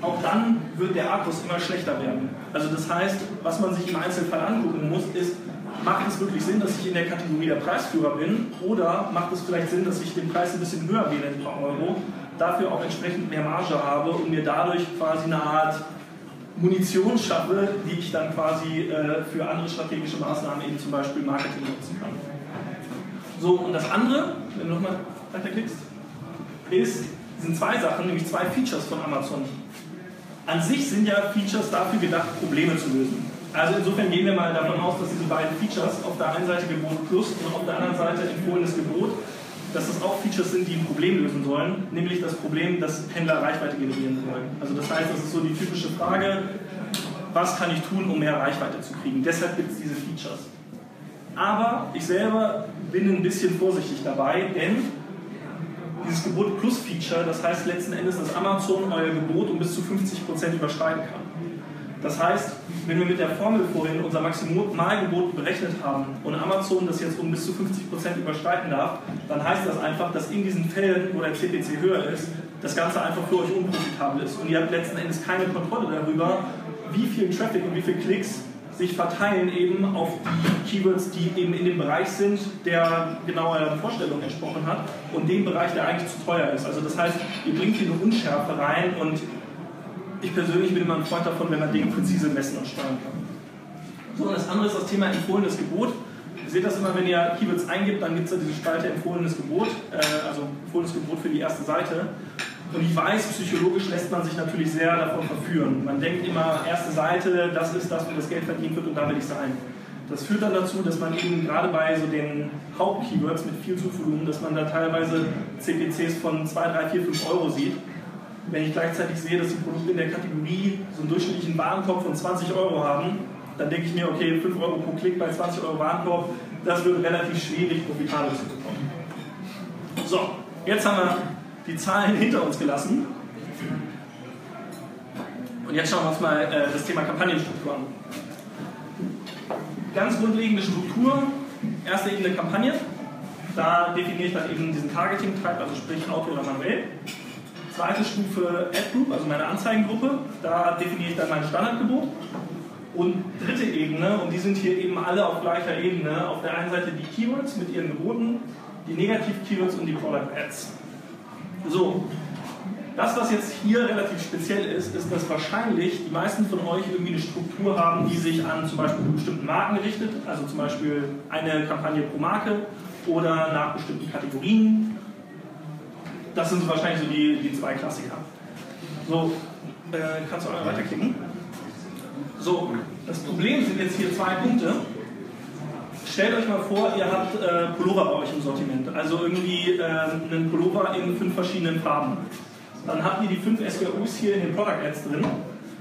S3: auch dann wird der Akkus immer schlechter werden. Also das heißt, was man sich im Einzelfall angucken muss, ist, macht es wirklich Sinn, dass ich in der Kategorie der Preisführer bin oder macht es vielleicht Sinn, dass ich den Preis ein bisschen höher wähle in paar Euro, dafür auch entsprechend mehr Marge habe und mir dadurch quasi eine Art Munition schaffe, die ich dann quasi äh, für andere strategische Maßnahmen, eben zum Beispiel Marketing nutzen kann. So, und das andere, wenn du nochmal weiterklickst, ist, sind zwei Sachen, nämlich zwei Features von Amazon. An sich sind ja Features dafür gedacht, Probleme zu lösen. Also insofern gehen wir mal davon aus, dass diese beiden Features, auf der einen Seite Gebot Plus und auf der anderen Seite empfohlenes Gebot, dass das auch Features sind, die ein Problem lösen sollen, nämlich das Problem, dass Händler Reichweite generieren wollen. Also das heißt, das ist so die typische Frage, was kann ich tun, um mehr Reichweite zu kriegen? Deshalb gibt es diese Features. Aber ich selber bin ein bisschen vorsichtig dabei, denn dieses Gebot Plus Feature, das heißt letzten Endes, dass Amazon euer Gebot um bis zu 50% überschreiten kann. Das heißt, wenn wir mit der Formel vorhin unser Maximalgebot berechnet haben und Amazon das jetzt um bis zu 50% überschreiten darf, dann heißt das einfach, dass in diesen Fällen, wo der CPC höher ist, das Ganze einfach für euch unprofitabel ist. Und ihr habt letzten Endes keine Kontrolle darüber, wie viel Traffic und wie viele Klicks sich verteilen eben auf die Keywords, die eben in dem Bereich sind, der genau eurer Vorstellung entsprochen hat und dem Bereich, der eigentlich zu teuer ist. Also das heißt, ihr bringt hier eine Unschärfe rein und ich persönlich bin immer ein Freund davon, wenn man Dinge präzise messen und steuern kann. So, und das andere ist das Thema empfohlenes Gebot. Ihr seht das immer, wenn ihr Keywords eingibt, dann gibt es da diese Spalte empfohlenes Gebot, äh, also empfohlenes Gebot für die erste Seite. Und ich weiß, psychologisch lässt man sich natürlich sehr davon verführen. Man denkt immer, erste Seite, das ist das, wo das Geld verdient wird und da will ich sein. Das führt dann dazu, dass man eben gerade bei so den Hauptkeywords mit viel Suchvolumen, dass man da teilweise CPCs von 2, 3, 4, 5 Euro sieht. Wenn ich gleichzeitig sehe, dass die Produkte in der Kategorie so einen durchschnittlichen Warenkorb von 20 Euro haben, dann denke ich mir, okay, 5 Euro pro Klick bei 20 Euro Warenkorb, das wird relativ schwierig, profitabel zu bekommen. So, jetzt haben wir die Zahlen hinter uns gelassen. Und jetzt schauen wir uns mal äh, das Thema Kampagnenstruktur an. Ganz grundlegende Struktur, erste Ebene Kampagne. Da definiere ich dann eben diesen Targeting-Type, also sprich Auto oder manuell. Zweite Stufe Ad Group, also meine Anzeigengruppe. Da definiere ich dann mein Standardgebot. Und dritte Ebene, und die sind hier eben alle auf gleicher Ebene, auf der einen Seite die Keywords mit ihren Geboten, die Negativ-Keywords und die Product Ads. So, das, was jetzt hier relativ speziell ist, ist, dass wahrscheinlich die meisten von euch irgendwie eine Struktur haben, die sich an zum Beispiel bestimmten Marken richtet, also zum Beispiel eine Kampagne pro Marke oder nach bestimmten Kategorien. Das sind wahrscheinlich so die, die zwei Klassiker. So, äh, kannst du auch weiterklicken. So, das Problem sind jetzt hier zwei Punkte. Stellt euch mal vor, ihr habt äh, Pullover bei euch im Sortiment, also irgendwie äh, einen Pullover in fünf verschiedenen Farben. Dann habt ihr die fünf SKUs hier in den Product Ads drin.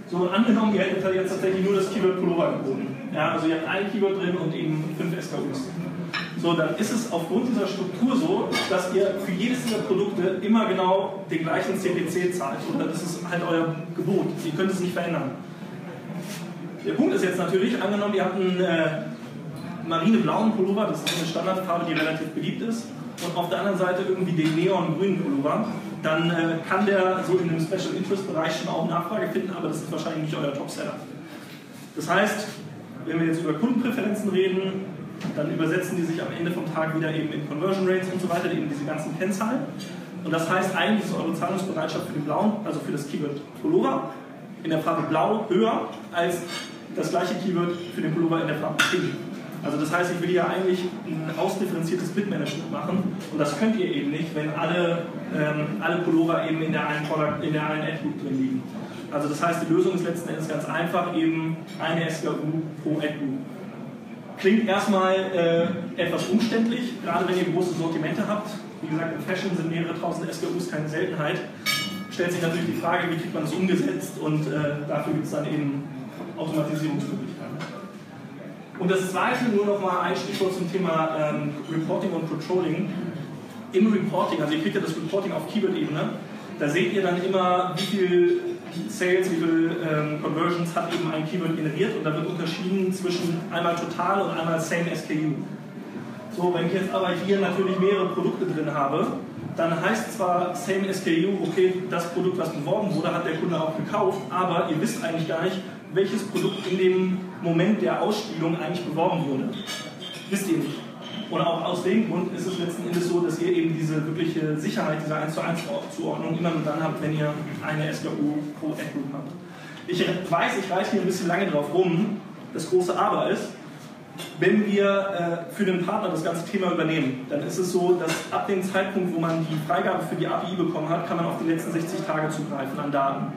S3: So, und angenommen, ihr hättet jetzt tatsächlich nur das Keyword Pullover geboten. Ja, also ihr habt ein Keyword drin und eben fünf SKUs. So, dann ist es aufgrund dieser Struktur so, dass ihr für jedes dieser Produkte immer genau den gleichen CPC zahlt. Oder das ist halt euer Gebot. Ihr könnt es nicht verändern. Der Punkt ist jetzt natürlich, angenommen, ihr habt einen äh, marineblauen Pullover, das ist eine Standardfarbe, die relativ beliebt ist, und auf der anderen Seite irgendwie den neongrünen Pullover, dann äh, kann der so in dem Special Interest Bereich schon auch Nachfrage finden, aber das ist wahrscheinlich nicht euer Topseller. Das heißt, wenn wir jetzt über Kundenpräferenzen reden, dann übersetzen die sich am Ende vom Tag wieder eben in Conversion Rates und so weiter, eben diese ganzen Kennzahlen. Und das heißt, eigentlich ist eure Zahlungsbereitschaft für den blauen, also für das Keyword Pullover, in der Farbe blau höher als das gleiche Keyword für den Pullover in der Farbe pink. Also das heißt, ich will ja eigentlich ein ausdifferenziertes Bitmanagement machen und das könnt ihr eben nicht, wenn alle, ähm, alle Pullover eben in der einen, Product, in der einen Ad-Group drin liegen. Also das heißt, die Lösung ist letzten Endes ganz einfach, eben eine SKU pro Ad-Group. Klingt erstmal äh, etwas umständlich, gerade wenn ihr große Sortimente habt. Wie gesagt, in Fashion sind mehrere tausend SKUs keine Seltenheit. Stellt sich natürlich die Frage, wie kriegt man das umgesetzt und äh, dafür gibt es dann eben Automatisierungsmöglichkeiten. Und das zweite, nur noch mal ein Stichwort zum Thema ähm, Reporting und Controlling. Im Reporting, also ihr kriegt ja das Reporting auf Keyword-Ebene, da seht ihr dann immer, wie viel Sales, wie viel ähm, Conversions hat eben ein Keyword generiert und da wird unterschieden zwischen einmal total und einmal same SKU. So, wenn ich jetzt aber hier natürlich mehrere Produkte drin habe, dann heißt zwar same SKU, okay, das Produkt, was beworben wurde, hat der Kunde auch gekauft, aber ihr wisst eigentlich gar nicht, welches Produkt in dem Moment der Ausspielung eigentlich beworben wurde. Wisst ihr nicht. Und auch aus dem Grund ist es letzten Endes so, dass ihr eben diese wirkliche Sicherheit, diese 1 zu 1 Zuordnung immer nur dann habt, wenn ihr eine SKU pro Ad-Group habt. Ich weiß, ich reiche hier ein bisschen lange drauf rum. Das große Aber ist, wenn wir äh, für den Partner das ganze Thema übernehmen, dann ist es so, dass ab dem Zeitpunkt, wo man die Freigabe für die API bekommen hat, kann man auf die letzten 60 Tage zugreifen an Daten.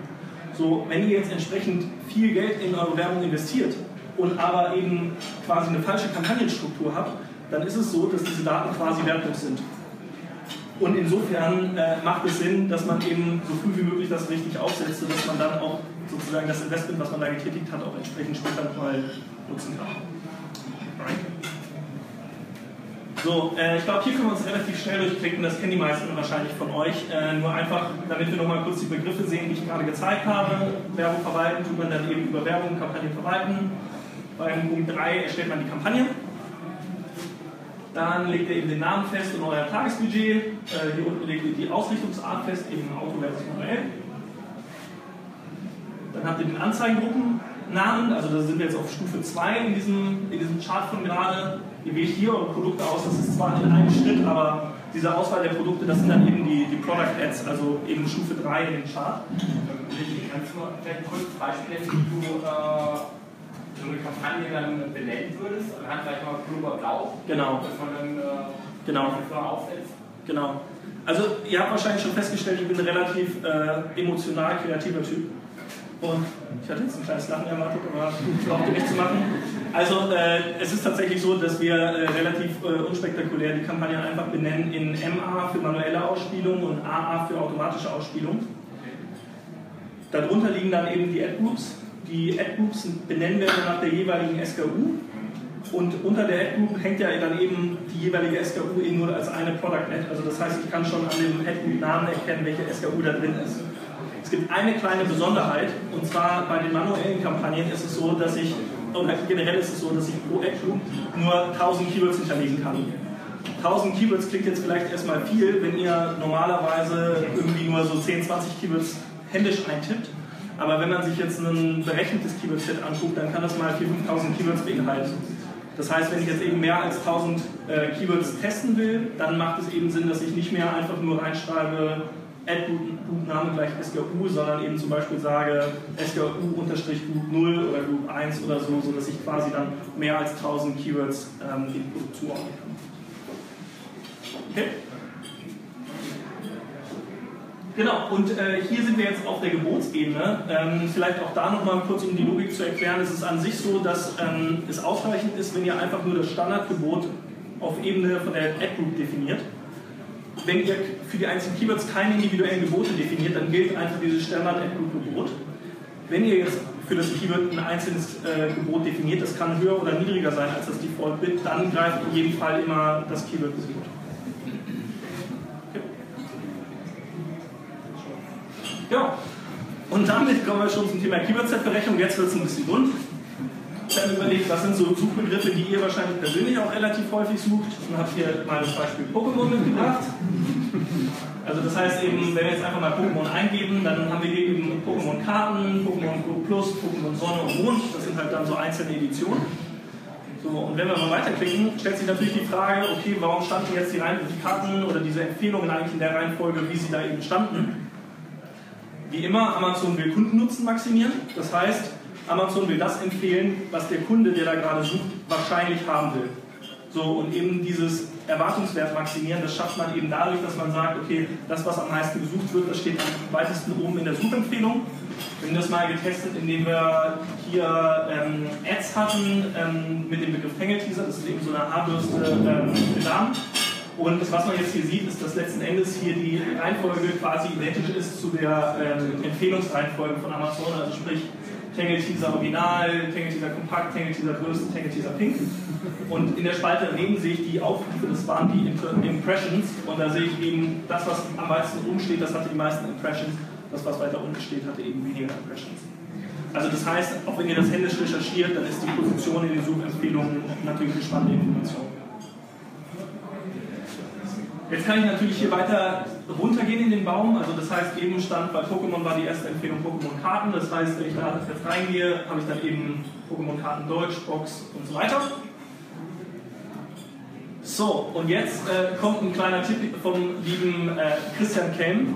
S3: So, wenn ihr jetzt entsprechend viel Geld in eure Werbung investiert und aber eben quasi eine falsche Kampagnenstruktur habt, dann ist es so, dass diese Daten quasi wertlos sind. Und insofern äh, macht es Sinn, dass man eben so früh wie möglich das richtig aufsetzt, sodass man dann auch sozusagen das Investment, was man da getätigt hat, auch entsprechend später nochmal nutzen kann. So, äh, ich glaube, hier können wir uns relativ schnell durchklicken, das kennen die meisten wahrscheinlich von euch. Äh, nur einfach, damit wir nochmal kurz die Begriffe sehen, die ich gerade gezeigt habe. Werbung verwalten tut man dann eben über Werbung, Kampagnen verwalten. Beim Punkt 3 erstellt man die Kampagne. Dann legt ihr eben den Namen fest und euer Tagesbudget. Äh, hier unten legt ihr die Ausrichtungsart fest, eben Auto versus manuell. Dann habt ihr den Anzeigengruppen-Namen, also da sind wir jetzt auf Stufe 2 in diesem, in diesem Chart von gerade. Ihr wählt hier eure Produkte aus, das ist zwar in einem Schritt, aber diese Auswahl der Produkte, das sind dann eben die, die Product Ads, also eben Stufe 3 in dem Chart.
S4: Kannst du vielleicht ein kurzes Beispiel nennen, wie du äh so eine Kampagne dann benennen würdest, anhand vielleicht mal Pullover Blau,
S3: Genau.
S4: dass man dann äh,
S3: Genau.
S4: aufsetzt.
S3: Genau. Also ihr habt wahrscheinlich schon festgestellt, ich bin ein relativ äh, emotional kreativer Typ. Und ich hatte jetzt ein kleines Lachen erwartet, aber braucht ihr nicht zu machen. Also äh, es ist tatsächlich so, dass wir äh, relativ äh, unspektakulär die Kampagnen einfach benennen in MA für manuelle Ausspielung und AA für automatische Ausspielung. Darunter liegen dann eben die Ad-Groups. Die Ad-Groups benennen wir nach der jeweiligen SKU. Und unter der Ad-Group hängt ja dann eben die jeweilige SKU eben nur als eine Product-Ad. Also das heißt, ich kann schon an dem Ad-Group-Namen erkennen, welche SKU da drin ist. Es gibt eine kleine Besonderheit, und zwar bei den manuellen Kampagnen ist es so, dass ich, oder generell ist es so, dass ich pro Ad-Group nur 1000 Keywords hinterlegen kann. 1000 Keywords klingt jetzt vielleicht erstmal viel, wenn ihr normalerweise irgendwie nur so 10, 20 Keywords händisch eintippt. Aber wenn man sich jetzt ein berechnetes Keyword-Set anguckt, dann kann das mal 4.000, 5.000 Keywords beinhalten. Das heißt, wenn ich jetzt eben mehr als 1000 äh, Keywords testen will, dann macht es eben Sinn, dass ich nicht mehr einfach nur reinschreibe, Ad-Group-Name gleich SGU, sondern eben zum Beispiel sage SGU-Group 0 oder Group 1 oder so, sodass ich quasi dann mehr als 1000 Keywords ähm, dem Produkt zuordnen kann. Okay? Genau, und äh, hier sind wir jetzt auf der Gebotsebene. Ähm, vielleicht auch da nochmal kurz, um die Logik zu erklären. Es ist an sich so, dass ähm, es ausreichend ist, wenn ihr einfach nur das Standardgebot auf Ebene von der Ad-Group definiert. Wenn ihr für die einzelnen Keywords keine individuellen Gebote definiert, dann gilt einfach dieses Standard-Ad-Group-Gebot. Wenn ihr jetzt für das Keyword ein einzelnes äh, Gebot definiert, das kann höher oder niedriger sein als das Default-Bit, dann greift in jedem Fall immer das Keyword-Gebot. Ja, und damit kommen wir schon zum Thema Keyword-Set-Berechnung. Jetzt wird es ein bisschen bunt. Ich habe überlegt, was sind so Suchbegriffe, die ihr wahrscheinlich persönlich auch relativ häufig sucht. Und habe hier mal das Beispiel Pokémon mitgebracht. Also das heißt eben, wenn wir jetzt einfach mal Pokémon eingeben, dann haben wir hier eben Pokémon-Karten, Pokémon Plus, Pokémon Sonne und Mond. Das sind halt dann so einzelne Editionen. So, und wenn wir mal weiterklicken, stellt sich natürlich die Frage, okay, warum standen jetzt die, Reihen, die Karten oder diese Empfehlungen eigentlich in der Reihenfolge, wie sie da eben standen? Wie immer, Amazon will Kundennutzen maximieren. Das heißt, Amazon will das empfehlen, was der Kunde, der da gerade sucht, wahrscheinlich haben will. So, und eben dieses Erwartungswert maximieren, das schafft man eben dadurch, dass man sagt, okay, das, was am meisten gesucht wird, das steht am weitesten oben in der Suchempfehlung. Wir haben das mal getestet, indem wir hier ähm, Ads hatten ähm, mit dem Begriff Hängeteaser, das ist eben so eine Haarbürste ähm, für Damen. Und was man jetzt hier sieht, ist, dass letzten Endes hier die Reihenfolge quasi identisch ist zu der ähm, Empfehlungsreihenfolge von Amazon, also sprich Tangle Teaser Original, Tangle Teaser Kompakt, Tangle Teaser Größe, Tangle Teaser Pink. Und in der Spalte daneben sehe ich die Aufrufe, das waren die Impressions. Und da sehe ich eben, das, was am meisten oben steht, das hatte die meisten Impressions. Das, was weiter unten steht, hatte eben weniger Impressions. Also das heißt, auch wenn ihr das händisch recherchiert, dann ist die Position in den Suchempfehlungen natürlich eine spannende Information. Jetzt kann ich natürlich hier weiter runtergehen in den Baum. Also das heißt, eben stand bei Pokémon war die erste Empfehlung Pokémon-Karten. Das heißt, wenn ich da jetzt reingehe, habe ich dann eben Pokémon-Karten Deutsch, Box und so weiter. So, und jetzt äh, kommt ein kleiner Tipp vom lieben äh, Christian Kelm,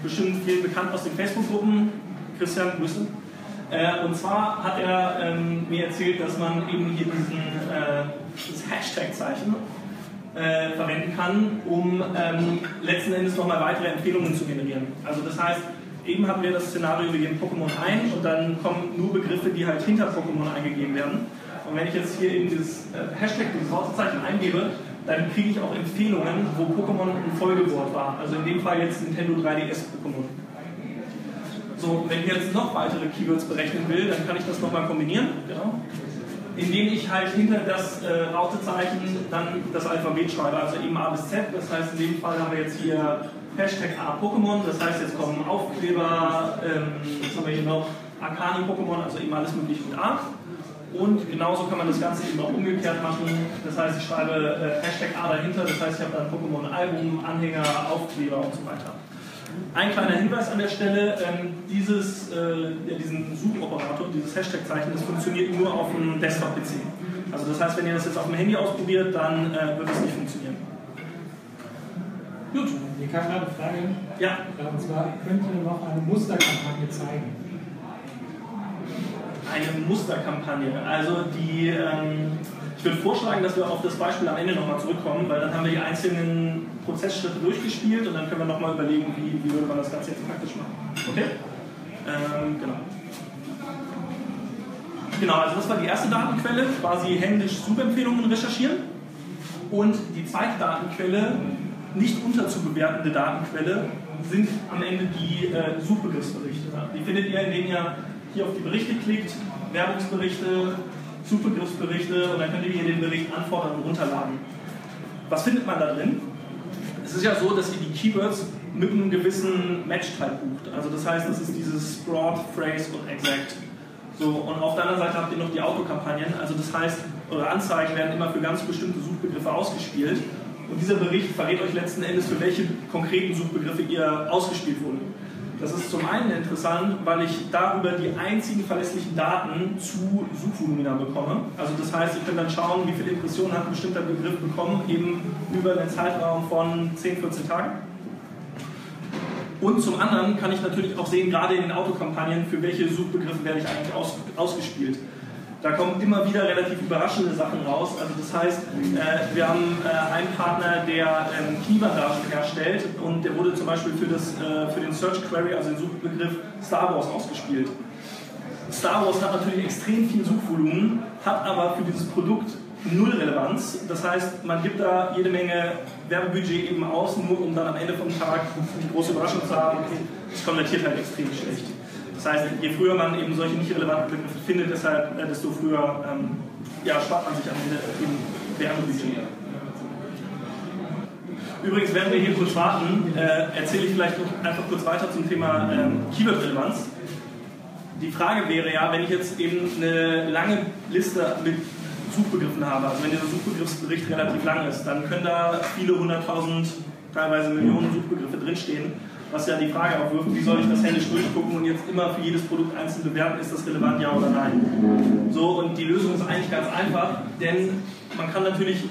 S3: bestimmt viel bekannt aus den Facebook-Gruppen. Christian, Grüße. Äh, und zwar hat er ähm, mir erzählt, dass man eben hier diesen, äh, das Hashtag-Zeichen äh, verwenden kann, um ähm, letzten Endes nochmal weitere Empfehlungen zu generieren. Also das heißt, eben haben wir das Szenario, wir geben Pokémon ein und dann kommen nur Begriffe, die halt hinter Pokémon eingegeben werden. Und wenn ich jetzt hier eben dieses äh, Hashtag, dieses Wortzeichen eingebe, dann kriege ich auch Empfehlungen, wo Pokémon ein Folgewort war. Also in dem Fall jetzt Nintendo 3DS Pokémon. So, wenn ich jetzt noch weitere Keywords berechnen will, dann kann ich das nochmal kombinieren. Genau indem ich halt hinter das äh, Rautezeichen dann das Alphabet schreibe, also eben A bis Z. Das heißt, in dem Fall haben wir jetzt hier Hashtag A Pokémon, das heißt, jetzt kommen Aufkleber, ähm, was haben wir hier noch, Arcani Pokémon, also eben alles möglich mit A. Und genauso kann man das Ganze eben auch umgekehrt machen. Das heißt, ich schreibe äh, Hashtag A dahinter, das heißt, ich habe dann Pokémon Album, Anhänger, Aufkleber und so weiter. Ein kleiner Hinweis an der Stelle, ähm, dieses, äh, diesen Suchoperator, dieses Hashtag-Zeichen, das funktioniert nur auf einem Desktop-PC. Also das heißt, wenn ihr das jetzt auf dem Handy ausprobiert, dann äh, wird es nicht funktionieren.
S5: Gut. Hier kam gerade eine Frage.
S3: Ja.
S5: Und zwar, könnt ihr noch eine Musterkampagne zeigen?
S3: Eine Musterkampagne. Also die, ähm, würde vorschlagen, dass wir auf das Beispiel am Ende nochmal zurückkommen, weil dann haben wir die einzelnen Prozessschritte durchgespielt und dann können wir nochmal überlegen, wie, wie würde man das Ganze jetzt praktisch machen. Okay? Ähm, genau. Genau, also das war die erste Datenquelle, quasi händisch Suchempfehlungen recherchieren. Und die zweite Datenquelle, nicht unterzubewertende Datenquelle, sind am Ende die äh, Suchbegriffsberichte. Die findet ihr, indem ihr hier auf die Berichte klickt, Werbungsberichte, Suchbegriffsberichte und dann könnt ihr hier den Bericht anfordern und runterladen. Was findet man da drin? Es ist ja so, dass ihr die Keywords mit einem gewissen Match-Type bucht. Also das heißt, es ist dieses Broad, Phrase und Exact. So, und auf der anderen Seite habt ihr noch die Autokampagnen. Also das heißt, eure Anzeigen werden immer für ganz bestimmte Suchbegriffe ausgespielt. Und dieser Bericht verrät euch letzten Endes, für welche konkreten Suchbegriffe ihr ausgespielt wurden. Das ist zum einen interessant, weil ich darüber die einzigen verlässlichen Daten zu Suchvolumina bekomme. Also das heißt, ich kann dann schauen, wie viele Impressionen hat ein bestimmter Begriff bekommen, eben über einen Zeitraum von 10, 14 Tagen. Und zum anderen kann ich natürlich auch sehen, gerade in den Autokampagnen, für welche Suchbegriffe werde ich eigentlich aus, ausgespielt. Da kommen immer wieder relativ überraschende Sachen raus. Also das heißt, äh, wir haben äh, einen Partner, der ähm, Kniebandagen herstellt und der wurde zum Beispiel für, das, äh, für den Search Query, also den Suchbegriff Star Wars ausgespielt. Star Wars hat natürlich extrem viel Suchvolumen, hat aber für dieses Produkt null Relevanz. Das heißt, man gibt da jede Menge Werbebudget eben aus, nur um dann am Ende vom Tag die große Überraschung zu haben, es konvertiert halt extrem schlecht. Das heißt, je früher man eben solche nicht relevanten Begriffe findet, deshalb, äh, desto früher ähm, ja, spart man sich am Ende eben Werbebudget. Übrigens, während wir hier kurz warten, äh, erzähle ich vielleicht einfach kurz weiter zum Thema ähm, Keyword-Relevanz. Die Frage wäre ja, wenn ich jetzt eben eine lange Liste mit Suchbegriffen habe, also wenn dieser Suchbegriffsbericht relativ lang ist, dann können da viele hunderttausend, teilweise Millionen Suchbegriffe drinstehen, was ja die Frage aufwirft, wie soll ich das händisch durchgucken und jetzt immer für jedes Produkt einzeln bewerten, ist das relevant, ja oder nein. So, und die Lösung ist eigentlich ganz einfach, denn man kann natürlich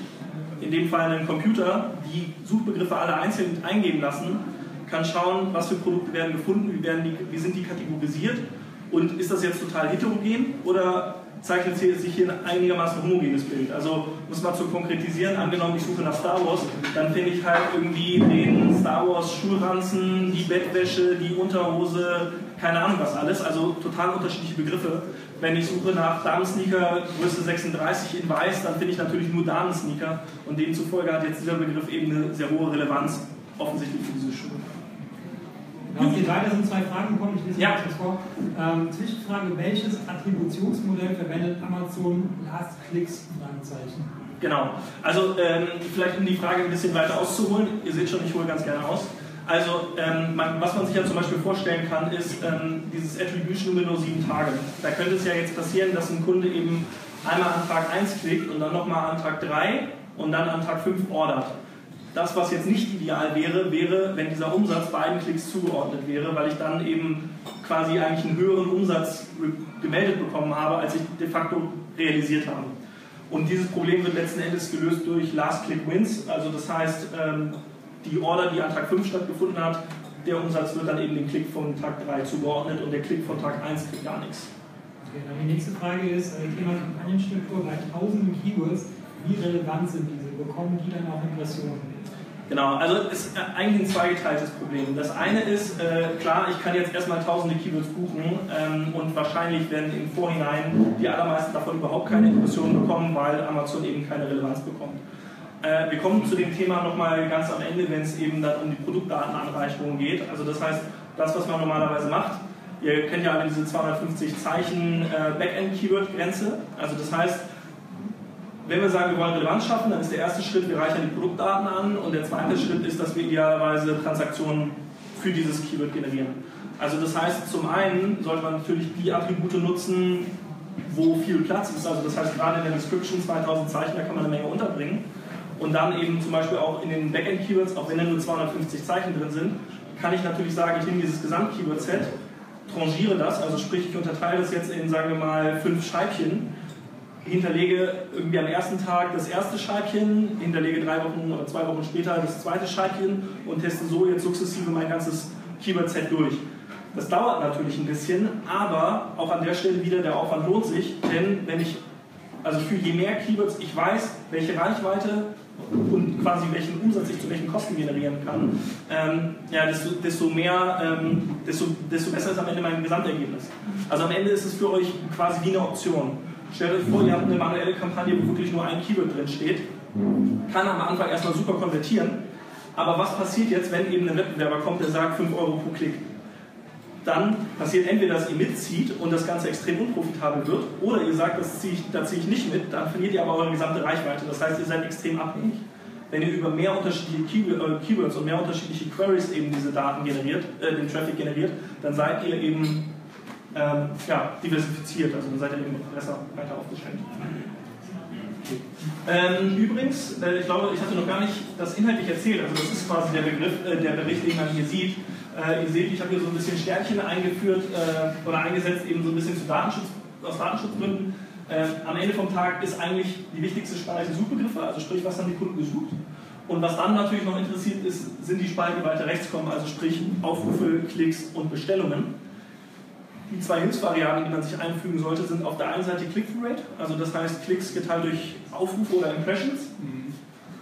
S3: in dem Fall einen Computer die Suchbegriffe alle einzeln eingeben lassen, kann schauen, was für Produkte werden gefunden, wie, werden die, wie sind die kategorisiert und ist das jetzt total heterogen oder zeichnet sich hier ein einigermaßen homogenes Bild. Also muss man zu konkretisieren, angenommen ich suche nach Star Wars, dann finde ich halt irgendwie den Star Wars Schulranzen, die Bettwäsche, die Unterhose, keine Ahnung was alles, also total unterschiedliche Begriffe. Wenn ich suche nach Damensneaker Größe 36 in weiß, dann finde ich natürlich nur Damensneaker und demzufolge hat jetzt dieser Begriff eben eine sehr hohe Relevanz offensichtlich für diese Schuhe.
S5: Ja, es geht weiter, sind zwei Fragen gekommen, ich lese
S3: Ja.
S5: das vor. Ähm, Zwischenfrage, welches Attributionsmodell verwendet Amazon Last Clicks?
S3: Genau. Also ähm, vielleicht um die Frage ein bisschen weiter auszuholen, ihr seht schon, ich hole ganz gerne aus. Also ähm, man, was man sich ja zum Beispiel vorstellen kann, ist ähm, dieses Attribution Window sieben Tage. Da könnte es ja jetzt passieren, dass ein Kunde eben einmal an Tag 1 klickt und dann nochmal an Tag 3 und dann an Tag 5 ordert. Das, was jetzt nicht ideal wäre, wäre, wenn dieser Umsatz beiden Klicks zugeordnet wäre, weil ich dann eben quasi eigentlich einen höheren Umsatz gemeldet bekommen habe, als ich de facto realisiert habe. Und dieses Problem wird letzten Endes gelöst durch Last Click Wins. Also das heißt, ähm, die Order, die an Tag 5 stattgefunden hat, der Umsatz wird dann eben dem Klick von Tag 3 zugeordnet und der Klick von Tag 1 kriegt gar nichts.
S5: Okay, dann die nächste Frage ist, äh, Thema Kampagnenstruktur bei tausenden Keywords, wie relevant sind diese? Bekommen die dann auch Impressionen?
S3: Genau, also es ist eigentlich ein zweigeteiltes Problem. Das eine ist, äh, klar, ich kann jetzt erstmal tausende Keywords buchen ähm, und wahrscheinlich werden im Vorhinein die allermeisten davon überhaupt keine Impressionen bekommen, weil Amazon eben keine Relevanz bekommt. Äh, wir kommen zu dem Thema nochmal ganz am Ende, wenn es eben dann um die Produktdatenanreicherung geht. Also das heißt, das, was man normalerweise macht, ihr kennt ja alle diese 250 Zeichen äh, Backend-Keyword-Grenze. Also das heißt, wenn wir sagen, wir wollen Relevanz schaffen, dann ist der erste Schritt, wir reichern die Produktdaten an und der zweite Schritt ist, dass wir idealerweise Transaktionen für dieses Keyword generieren. Also das heißt, zum einen sollte man natürlich die Attribute nutzen, wo viel Platz ist. Also das heißt, gerade in der Description 2000 Zeichen, da kann man eine Menge unterbringen. Und dann eben zum Beispiel auch in den Backend-Keywords, auch wenn da nur 250 Zeichen drin sind, kann ich natürlich sagen, ich nehme dieses Gesamt-Keyword-Set, trangiere das, also sprich, ich unterteile das jetzt in, sagen wir mal, fünf Scheibchen hinterlege irgendwie am ersten Tag das erste Scheibchen, hinterlege drei Wochen oder zwei Wochen später das zweite Scheibchen und teste so jetzt sukzessive mein ganzes Keyword-Set durch. Das dauert natürlich ein bisschen, aber auch an der Stelle wieder, der Aufwand lohnt sich, denn wenn ich, also für je mehr Keywords ich weiß, welche Reichweite und quasi welchen Umsatz ich zu welchen Kosten generieren kann, ähm, ja, desto, desto mehr, ähm, desto, desto besser ist am Ende mein Gesamtergebnis. Also am Ende ist es für euch quasi wie eine Option. Stellt euch vor, ihr habt eine manuelle Kampagne, wo wirklich nur ein Keyword drin steht. Kann am Anfang erstmal super konvertieren. Aber was passiert jetzt, wenn eben ein Wettbewerber kommt, der sagt 5 Euro pro Klick? Dann passiert entweder, dass ihr mitzieht und das Ganze extrem unprofitabel wird, oder ihr sagt, das ziehe ich, da ziehe ich nicht mit, dann verliert ihr aber eure gesamte Reichweite. Das heißt, ihr seid extrem abhängig. Wenn ihr über mehr unterschiedliche äh, Keywords und mehr unterschiedliche Queries eben diese Daten generiert, äh, den Traffic generiert, dann seid ihr eben ähm, ja, diversifiziert, also dann seid ihr eben besser weiter aufgestellt. Ähm, übrigens, äh, ich glaube, ich hatte noch gar nicht das inhaltlich erzählt, also das ist quasi der Begriff, äh, der Bericht, den man hier sieht. Äh, ihr seht, ich habe hier so ein bisschen Sternchen eingeführt äh, oder eingesetzt, eben so ein bisschen zu Datenschutz, aus Datenschutzgründen. Äh, am Ende vom Tag ist eigentlich die wichtigste Spalte Suchbegriffe, also sprich, was haben die Kunden gesucht. Und was dann natürlich noch interessiert ist, sind die Spalten, die weiter rechts kommen, also sprich Aufrufe, Klicks und Bestellungen. Die zwei Hilfsvariablen, die man sich einfügen sollte, sind auf der einen Seite Click-Through-Rate, also das heißt Klicks geteilt durch Aufrufe oder Impressions.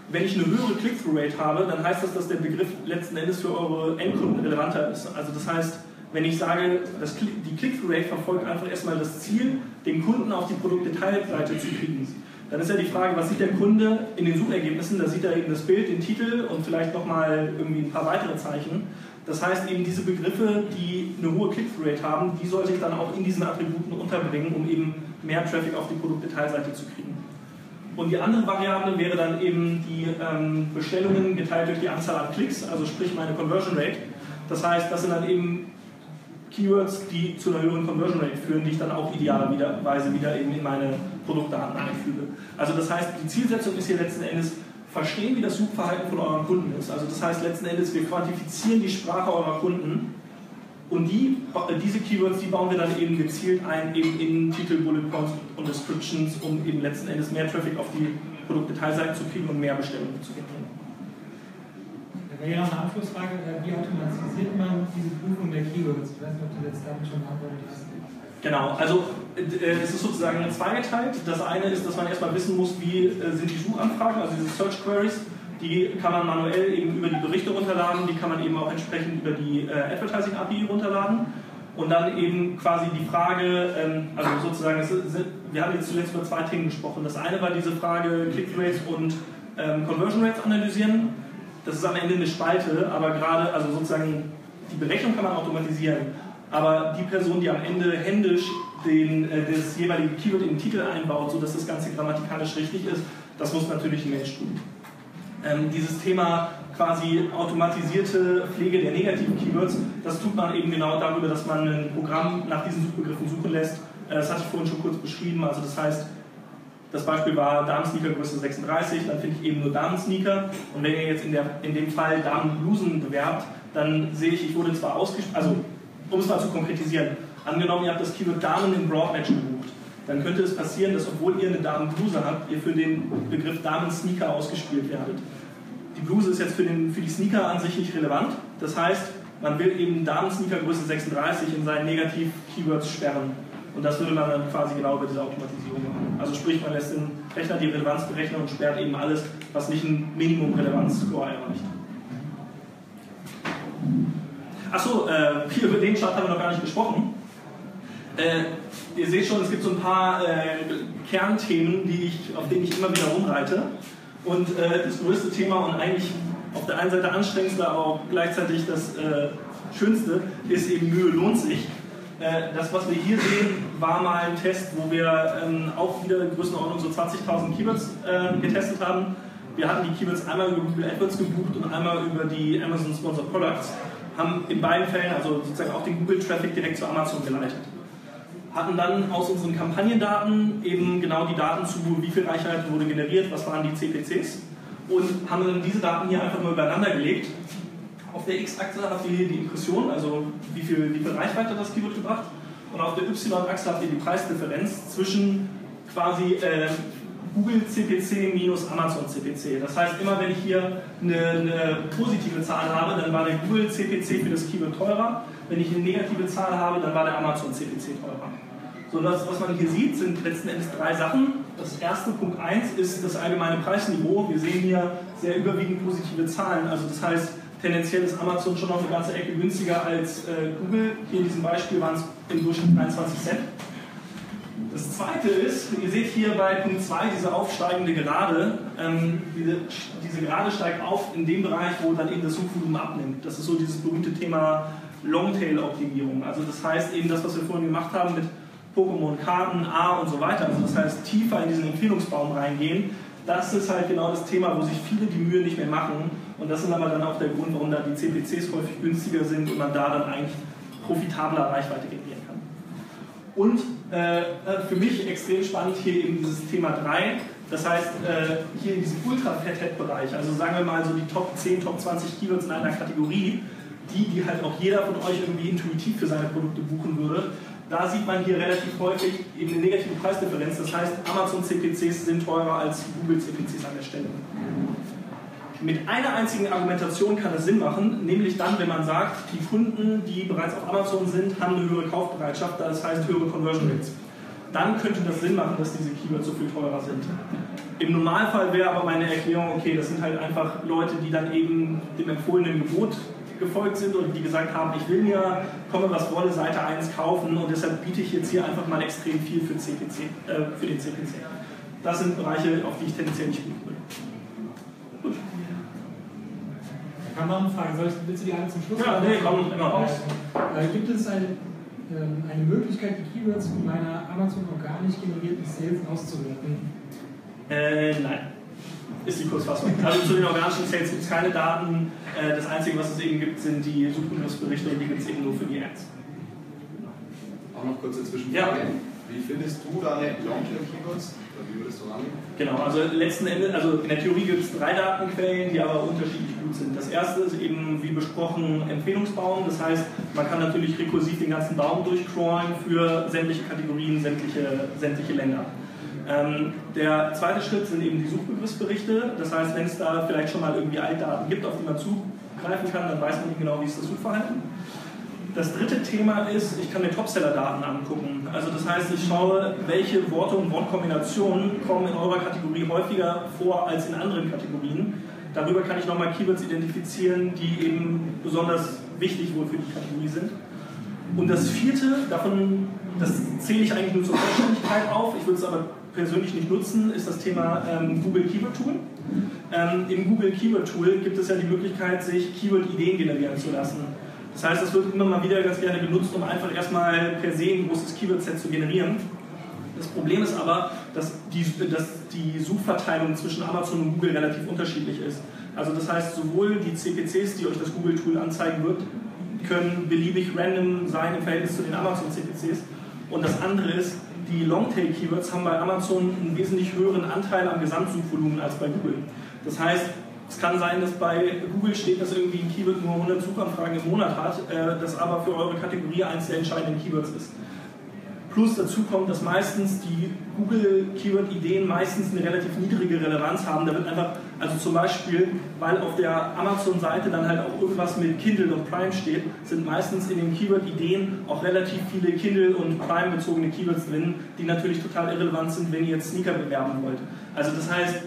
S3: Wenn ich eine höhere Click-Through-Rate habe, dann heißt das, dass der Begriff letzten Endes für eure Endkunden relevanter ist. Also das heißt, wenn ich sage, dass die Click-Through-Rate verfolgt einfach erstmal das Ziel, den Kunden auf die Produktdetailseite zu kriegen, dann ist ja die Frage, was sieht der Kunde in den Suchergebnissen? Da sieht er eben das Bild, den Titel und vielleicht nochmal irgendwie ein paar weitere Zeichen. Das heißt eben diese Begriffe, die eine hohe Click-Through-Rate haben, die sollte ich dann auch in diesen Attributen unterbringen, um eben mehr Traffic auf die Produktdetailseite zu kriegen. Und die andere Variable wäre dann eben die ähm, Bestellungen geteilt durch die Anzahl an Klicks, also sprich meine Conversion Rate. Das heißt, das sind dann eben Keywords, die zu einer höheren Conversion Rate führen, die ich dann auch idealerweise wieder eben in meine Produktdaten einfüge. Also das heißt, die Zielsetzung ist hier letzten Endes, verstehen, wie das Suchverhalten von euren Kunden ist. Also das heißt letzten Endes, wir quantifizieren die Sprache eurer Kunden und die, diese Keywords, die bauen wir dann eben gezielt ein, eben in Titel, Bullet Points und Descriptions, um eben letzten Endes mehr Traffic auf die Produktdetailseite zu kriegen und mehr Bestellungen zu generieren.
S5: Da wäre noch eine Abschlussfrage, äh, wie automatisiert man diese Prüfung der Keywords? Ich weiß nicht, ob du jetzt damit schon beantwortet hast.
S3: Genau, also äh, es ist sozusagen zweigeteilt. Das eine ist, dass man erstmal wissen muss, wie äh, sind die Suchanfragen, also diese Search Queries. Die kann man manuell eben über die Berichte runterladen, die kann man eben auch entsprechend über die äh, Advertising API runterladen. Und dann eben quasi die Frage, ähm, also sozusagen, wir haben jetzt zuletzt über zwei Themen gesprochen. Das eine war diese Frage Click-Rates und ähm, Conversion Rates analysieren. Das ist am Ende eine Spalte, aber gerade, also sozusagen, die Berechnung kann man automatisieren. Aber die Person, die am Ende händisch den, äh, das jeweilige Keyword in den Titel einbaut, sodass das Ganze grammatikalisch richtig ist, das muss natürlich ein Mensch tun. Ähm, dieses Thema quasi automatisierte Pflege der negativen Keywords, das tut man eben genau darüber, dass man ein Programm nach diesen Suchbegriffen suchen lässt. Äh, das hatte ich vorhin schon kurz beschrieben. Also das heißt, das Beispiel war Damensneaker Größe 36, dann finde ich eben nur Damensneaker. Und wenn ihr jetzt in, der, in dem Fall Damenblusen bewerbt, dann sehe ich, ich wurde zwar ausgespielt, also um es mal zu konkretisieren, angenommen, ihr habt das Keyword Damen im Broadmatch gebucht, dann könnte es passieren, dass obwohl ihr eine Damenbluse habt, ihr für den Begriff Damen-Sneaker ausgespielt werdet. Die Bluse ist jetzt für, den, für die Sneaker an sich nicht relevant. Das heißt, man will eben Damen-Sneaker Größe 36 in seinen Negativ-Keywords sperren. Und das würde man dann quasi genau über diese Automatisierung machen. Also sprich, man lässt den Rechner die Relevanz berechnen und sperrt eben alles, was nicht ein Minimum-Relevanz-Score erreicht. Achso, äh, hier über den Chart haben wir noch gar nicht gesprochen. Äh, ihr seht schon, es gibt so ein paar äh, Kernthemen, die ich, auf denen ich immer wieder rumreite. Und äh, das größte Thema und eigentlich auf der einen Seite anstrengendste, aber auch gleichzeitig das äh, Schönste ist eben Mühe lohnt sich. Äh, das, was wir hier sehen, war mal ein Test, wo wir ähm, auch wieder in Größenordnung so 20.000 Keywords getestet haben. Wir hatten die Keywords einmal über Google AdWords gebucht und einmal über die Amazon Sponsored Products, haben in beiden Fällen also sozusagen auch den Google-Traffic direkt zu Amazon geleitet hatten dann aus unseren Kampagnendaten eben genau die Daten zu, wie viel Reichweite wurde generiert, was waren die CPCs und haben dann diese Daten hier einfach mal übereinander gelegt. Auf der X-Achse habt ihr hier die Impression, also wie viel, wie viel Reichweite das Keyword gebracht und auf der Y-Achse habt ihr die Preisdifferenz zwischen quasi äh, Google CPC minus Amazon CPC. Das heißt, immer wenn ich hier eine, eine, positive Zahl habe, dann war der Google CPC für das Keyword teurer. Wenn ich eine negative Zahl habe, dann war der Amazon CPC teurer. So, das, was man hier sieht, sind letzten Endes drei Sachen. Das erste, Punkt 1, ist das allgemeine Preisniveau. Wir sehen hier sehr überwiegend positive Zahlen. Also das heißt, tendenziell ist Amazon schon noch eine ganze Ecke günstiger als äh, Google. Hier in diesem Beispiel waren es im Durchschnitt 23 Cent. Das zweite ist, ihr seht hier bei Punkt 2 diese aufsteigende Gerade. Ähm, diese, diese Gerade steigt auf in dem Bereich, wo dann eben das Suchvolumen abnimmt. Das ist so dieses berühmte Thema Longtail-Optimierung. Also das heißt eben das, was wir vorhin gemacht haben mit Pokémon, Karten, A und so weiter. Also das heißt, tiefer in diesen Empfehlungsbaum reingehen. Das ist halt genau das Thema, wo sich viele die Mühe nicht mehr machen. Und das ist aber dann auch der Grund, warum da die CPCs häufig günstiger sind und man da dann eigentlich profitabler Reichweite generieren kann. Und äh, für mich extrem spannend hier eben dieses Thema 3. Das heißt, äh, hier in diesem Ultra-Fat-Head-Bereich, also sagen wir mal so die Top 10, Top 20 Keywords in einer Kategorie, die, die halt auch jeder von euch irgendwie intuitiv für seine Produkte buchen würde, da sieht man hier relativ häufig eben eine negative Preisdifferenz. Das heißt, Amazon CPCs sind teurer als Google CPCs an der Stelle. Mit einer einzigen Argumentation kann es Sinn machen, nämlich dann, wenn man sagt, die Kunden, die bereits auf Amazon sind, haben eine höhere Kaufbereitschaft, das heißt höhere Conversion Rates. Dann könnte das Sinn machen, dass diese Keywords so viel teurer sind. Im Normalfall wäre aber meine Erklärung, okay, das sind halt einfach Leute, die dann eben dem empfohlenen Gebot gefolgt sind und die gesagt haben, ich will mir, komme was wolle, Seite 1 kaufen und deshalb biete ich jetzt hier einfach mal extrem viel für, CPC, äh, für den CPC. Das sind Bereiche, auf die ich tendenziell nicht gut würde. Gut.
S5: Ich habe noch eine Frage. Soll ich, willst du die alle zum Schluss
S3: Ja, nee, komm, immer raus.
S5: Äh, gibt es eine, ähm, eine Möglichkeit, die Keywords in meiner Amazon organisch generierten Sales auszuwerten?
S3: Äh, nein. Ist die Kurzfassung. Also zu den organischen Sales gibt es keine Daten. Äh, das Einzige, was es eben gibt, sind die Suchbegriffsberichte und die gibt es eben nur für die Ads.
S6: Auch noch kurze Zwischenfrage.
S3: Ja.
S6: Wie findest du deine Long-Tail-Keywords? Wie würdest du rangehen?
S3: Genau, also letzten Endes, also in der Theorie gibt es drei Datenquellen, die aber unterschiedlich gut sind. Das erste ist eben, wie besprochen, Empfehlungsbaum. Das heißt, man kann natürlich rekursiv den ganzen Baum durchcrawlen für sämtliche Kategorien, sämtliche, sämtliche Länder. Ähm, der zweite Schritt sind eben die Suchbegriffsberichte. Das heißt, wenn es da vielleicht schon mal irgendwie Altdaten gibt, auf die man zugreifen kann, dann weiß man nicht genau, wie ist das Suchverhalten. Das dritte Thema ist, ich kann mir Topseller-Daten angucken. Also das heißt, ich schaue, welche Worte und Wortkombinationen kommen in eurer Kategorie häufiger vor als in anderen Kategorien. Darüber kann ich nochmal Keywords identifizieren, die eben besonders wichtig wohl für die Kategorie sind. Und das vierte, davon, das zähle ich eigentlich nur zur Vollständigkeit auf, ich würde es aber persönlich nicht nutzen, ist das Thema ähm, Google Keyword Tool. Ähm, Im Google Keyword Tool gibt es ja die Möglichkeit, sich Keyword-Ideen generieren zu lassen. Das heißt, das wird immer mal wieder ganz gerne genutzt, um einfach erstmal per se ein großes Keyword-Set zu generieren. Das Problem ist aber, dass die, dass die Suchverteilung zwischen Amazon und Google relativ unterschiedlich ist. Also das heißt, sowohl die CPCs, die euch das Google-Tool anzeigen wird, können beliebig random sein im Verhältnis zu den Amazon-CPCs. Und das andere ist, die Longtail-Keywords haben bei Amazon einen wesentlich höheren Anteil am Gesamtsuchvolumen als bei Google. Das heißt, es kann sein, dass bei Google steht, dass irgendwie ein Keyword nur 100 Suchanfragen im Monat hat, äh, das aber für eure Kategorie eines der entscheidenden Keywords ist. Plus dazu kommt, dass meistens die Google-Keyword-Ideen meistens eine relativ niedrige Relevanz haben. Da wird einfach, also zum Beispiel, weil auf der Amazon-Seite dann halt auch irgendwas mit Kindle und Prime steht, sind meistens in den Keyword-Ideen auch relativ viele Kindle- und Prime-bezogene Keywords drin, die natürlich total irrelevant sind, wenn ihr jetzt Sneaker bewerben wollt. Also das heißt,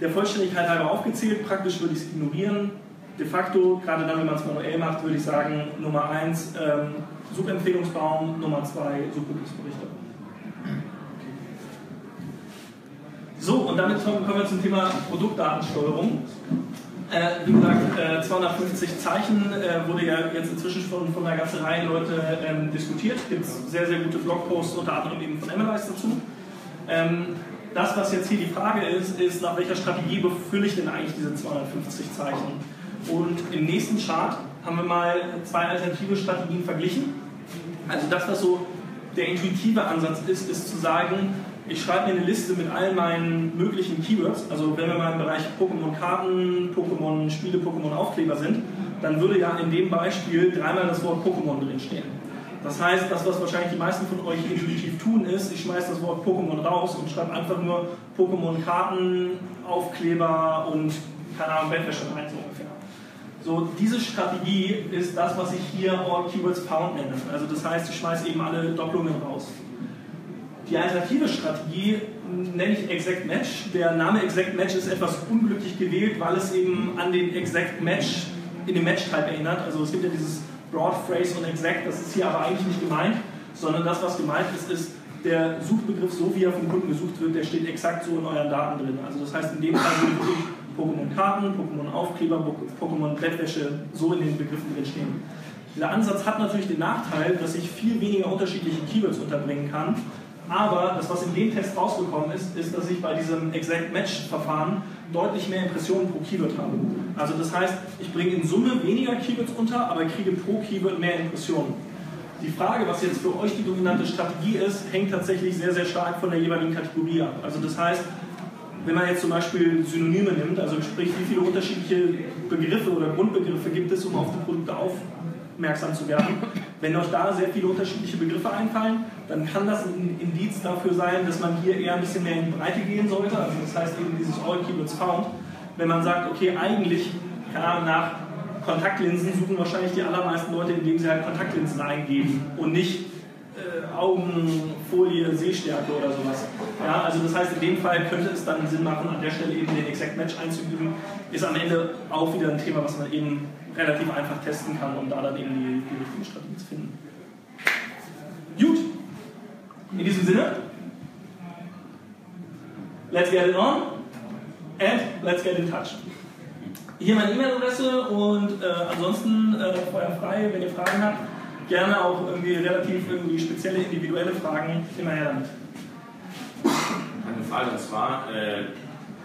S3: der Vollständigkeit halber aufgezählt, praktisch würde ich es ignorieren. De facto, gerade dann, wenn man es manuell macht, würde ich sagen, Nummer 1 ähm, Suchempfehlungsbaum, Nummer 2 Suchbegriffsberichte. So, und damit kommen wir zum Thema Produktdatensteuerung. Äh, wie gesagt, äh, 250 Zeichen äh, wurde ja jetzt inzwischen von, von einer ganzen Reihe Leute ähm, diskutiert. Es gibt sehr, sehr gute Blogposts, unter anderem eben von Analyze dazu. Ähm, das, was jetzt hier die Frage ist, ist, nach welcher Strategie befülle ich denn eigentlich diese 250 Zeichen? Und im nächsten Chart haben wir mal zwei alternative Strategien verglichen. Also das, was so der intuitive Ansatz ist, ist zu sagen, ich schreibe mir eine Liste mit all meinen möglichen Keywords. Also wenn wir mal im Bereich Pokémon-Karten, Pokémon-Spiele, Pokémon-Aufkleber sind, dann würde ja in dem Beispiel dreimal das Wort Pokémon drinstehen. Das heißt, das, was wahrscheinlich die meisten von euch intuitiv tun, ist, ich schmeiße das Wort Pokémon raus und schreibe einfach nur Pokémon-Karten, Aufkleber und, keine Ahnung, Bettwäsche rein, so ungefähr. So, diese Strategie ist das, was ich hier All Keywords Found nenne. Also das heißt, ich schmeiße eben alle Doppelungen raus. Die alternative Strategie nenne ich Exact Match. Der Name Exact Match ist etwas unglücklich gewählt, weil es eben an den Exact Match in dem Match-Type erinnert. Also es gibt ja dieses Broad Phrase und Exact, das ist hier aber eigentlich nicht gemeint, sondern das, was gemeint ist, ist der Suchbegriff, so wie er vom Kunden gesucht wird, der steht exakt so in euren Daten drin. Also das heißt, in dem Fall würde wirklich Pokémon-Karten, Pokémon-Aufkleber, Pokémon-Bettwäsche so in den Begriffen drin stehen. Dieser Ansatz hat natürlich den Nachteil, dass ich viel weniger unterschiedliche Keywords unterbringen kann. Aber das, was in dem Test rausgekommen ist, ist, dass ich bei diesem Exact Match-Verfahren deutlich mehr Impressionen pro Keyword habe. Also das heißt, ich bringe in Summe weniger Keywords unter, aber kriege pro Keyword mehr Impressionen. Die Frage, was jetzt für euch die dominante Strategie ist, hängt tatsächlich sehr, sehr stark von der jeweiligen Kategorie ab. Also das heißt, wenn man jetzt zum Beispiel Synonyme nimmt, also sprich, wie viele unterschiedliche Begriffe oder Grundbegriffe gibt es, um auf die Produkte aufmerksam zu werden, wenn euch da sehr viele unterschiedliche Begriffe einfallen, dann kann das ein Indiz dafür sein, dass man hier eher ein bisschen mehr in die Breite gehen sollte. Also das heißt eben dieses All Keywords Found. wenn man sagt, okay, eigentlich, keine Ahnung, nach Kontaktlinsen suchen wahrscheinlich die allermeisten Leute, indem sie halt Kontaktlinsen eingeben und nicht äh, Augenfolie, Sehstärke oder sowas. Ja, also das heißt, in dem Fall könnte es dann Sinn machen, an der Stelle eben den Exact Match einzuüben. Ist am Ende auch wieder ein Thema, was man eben relativ einfach testen kann, um da dann eben die, die richtige Strategie zu finden. Gut. In diesem Sinne, let's get it on and let's get in touch. Hier meine E-Mail-Adresse und äh, ansonsten äh, Feuer frei, wenn ihr Fragen habt. Gerne auch irgendwie relativ irgendwie spezielle, individuelle Fragen, immer her damit.
S7: Eine Frage und zwar, äh,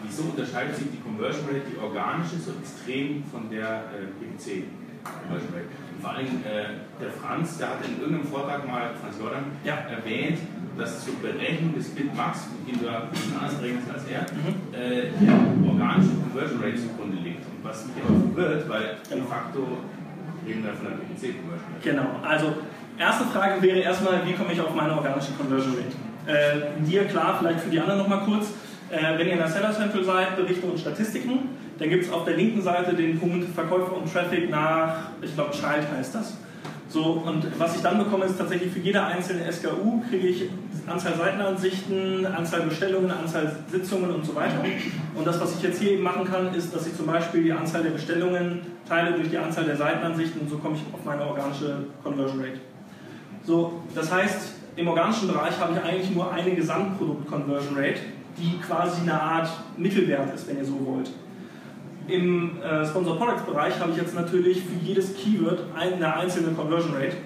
S7: wieso unterscheidet sich die Conversion Rate, die organische, so extrem von der äh, PPC Conversion Rate? Vor allem äh, der Franz, der hat in irgendeinem Vortrag mal, Franz Jordan,
S3: Ja.
S7: erwähnt, dass zur Berechnung des Bitmax, mit dem du ja ein bisschen anders rechnest als er,
S3: Mhm.
S7: äh, der organische Conversion Rate zugrunde liegt. Und was mich aber verwirrt, weil de
S3: Genau.
S7: facto reden wir von der PPC Conversion Rate.
S3: Genau, also erste Frage wäre erstmal, wie komme ich auf meine organische Conversion Rate? Äh, dir klar, vielleicht für die anderen nochmal kurz. Äh, wenn ihr in der Seller Central seid, Berichte und Statistiken, dann gibt es auf der linken Seite den Punkt Verkäufer und Traffic nach, ich glaube, Child heißt das. So, und was ich dann bekomme, ist tatsächlich für jede einzelne SKU kriege ich Anzahl Seitenansichten, Anzahl Bestellungen, Anzahl Sitzungen und so weiter. Und das, was ich jetzt hier eben machen kann, ist, dass ich zum Beispiel die Anzahl der Bestellungen teile durch die Anzahl der Seitenansichten und so komme ich auf meine organische Conversion Rate. So, das heißt, im organischen Bereich habe ich eigentlich nur eine Gesamtprodukt-Conversion Rate, die quasi eine Art Mittelwert ist, wenn ihr so wollt. Im äh, Sponsor Products Bereich habe ich jetzt natürlich für jedes Keyword eine einzelne Conversion Rate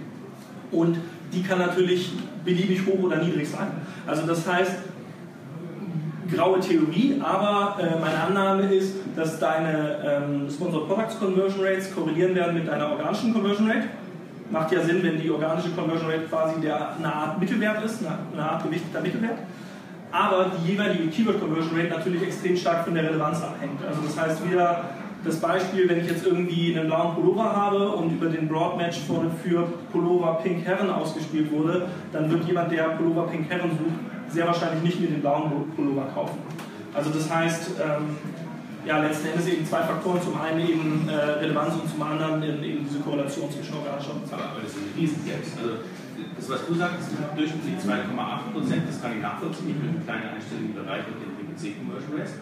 S3: und die kann natürlich beliebig hoch oder niedrig sein. Also das heißt, graue Theorie, aber äh, meine Annahme ist, dass deine ähm, Sponsor Products Conversion Rates korrelieren werden mit deiner organischen Conversion Rate. Macht ja Sinn, wenn die organische Conversion Rate quasi der, eine Art Mittelwert ist, eine, eine Art gewichteter Mittelwert. Aber die jeweilige Keyword Conversion Rate natürlich extrem stark von der Relevanz abhängt. Also das heißt wieder das Beispiel, wenn ich jetzt irgendwie einen blauen Pullover habe und über den Broad Match für, Pullover Pink Herren ausgespielt wurde, dann wird jemand, der Pullover Pink Herren sucht, sehr wahrscheinlich nicht mir den blauen Pullover kaufen. Also das heißt, ähm, ja, letzten Endes eben zwei Faktoren. Zum einen eben äh, Relevanz und zum anderen eben diese Korrelation zwischen organischer und
S7: Aber das ist ein Riesen selbst. Also, das, was du sagst, ist durchschnittlich 2,8 Prozent, das kann ich nachvollziehen. Ich bin ein kleiner einstelliger Bereich mit den PPC Conversion Rates.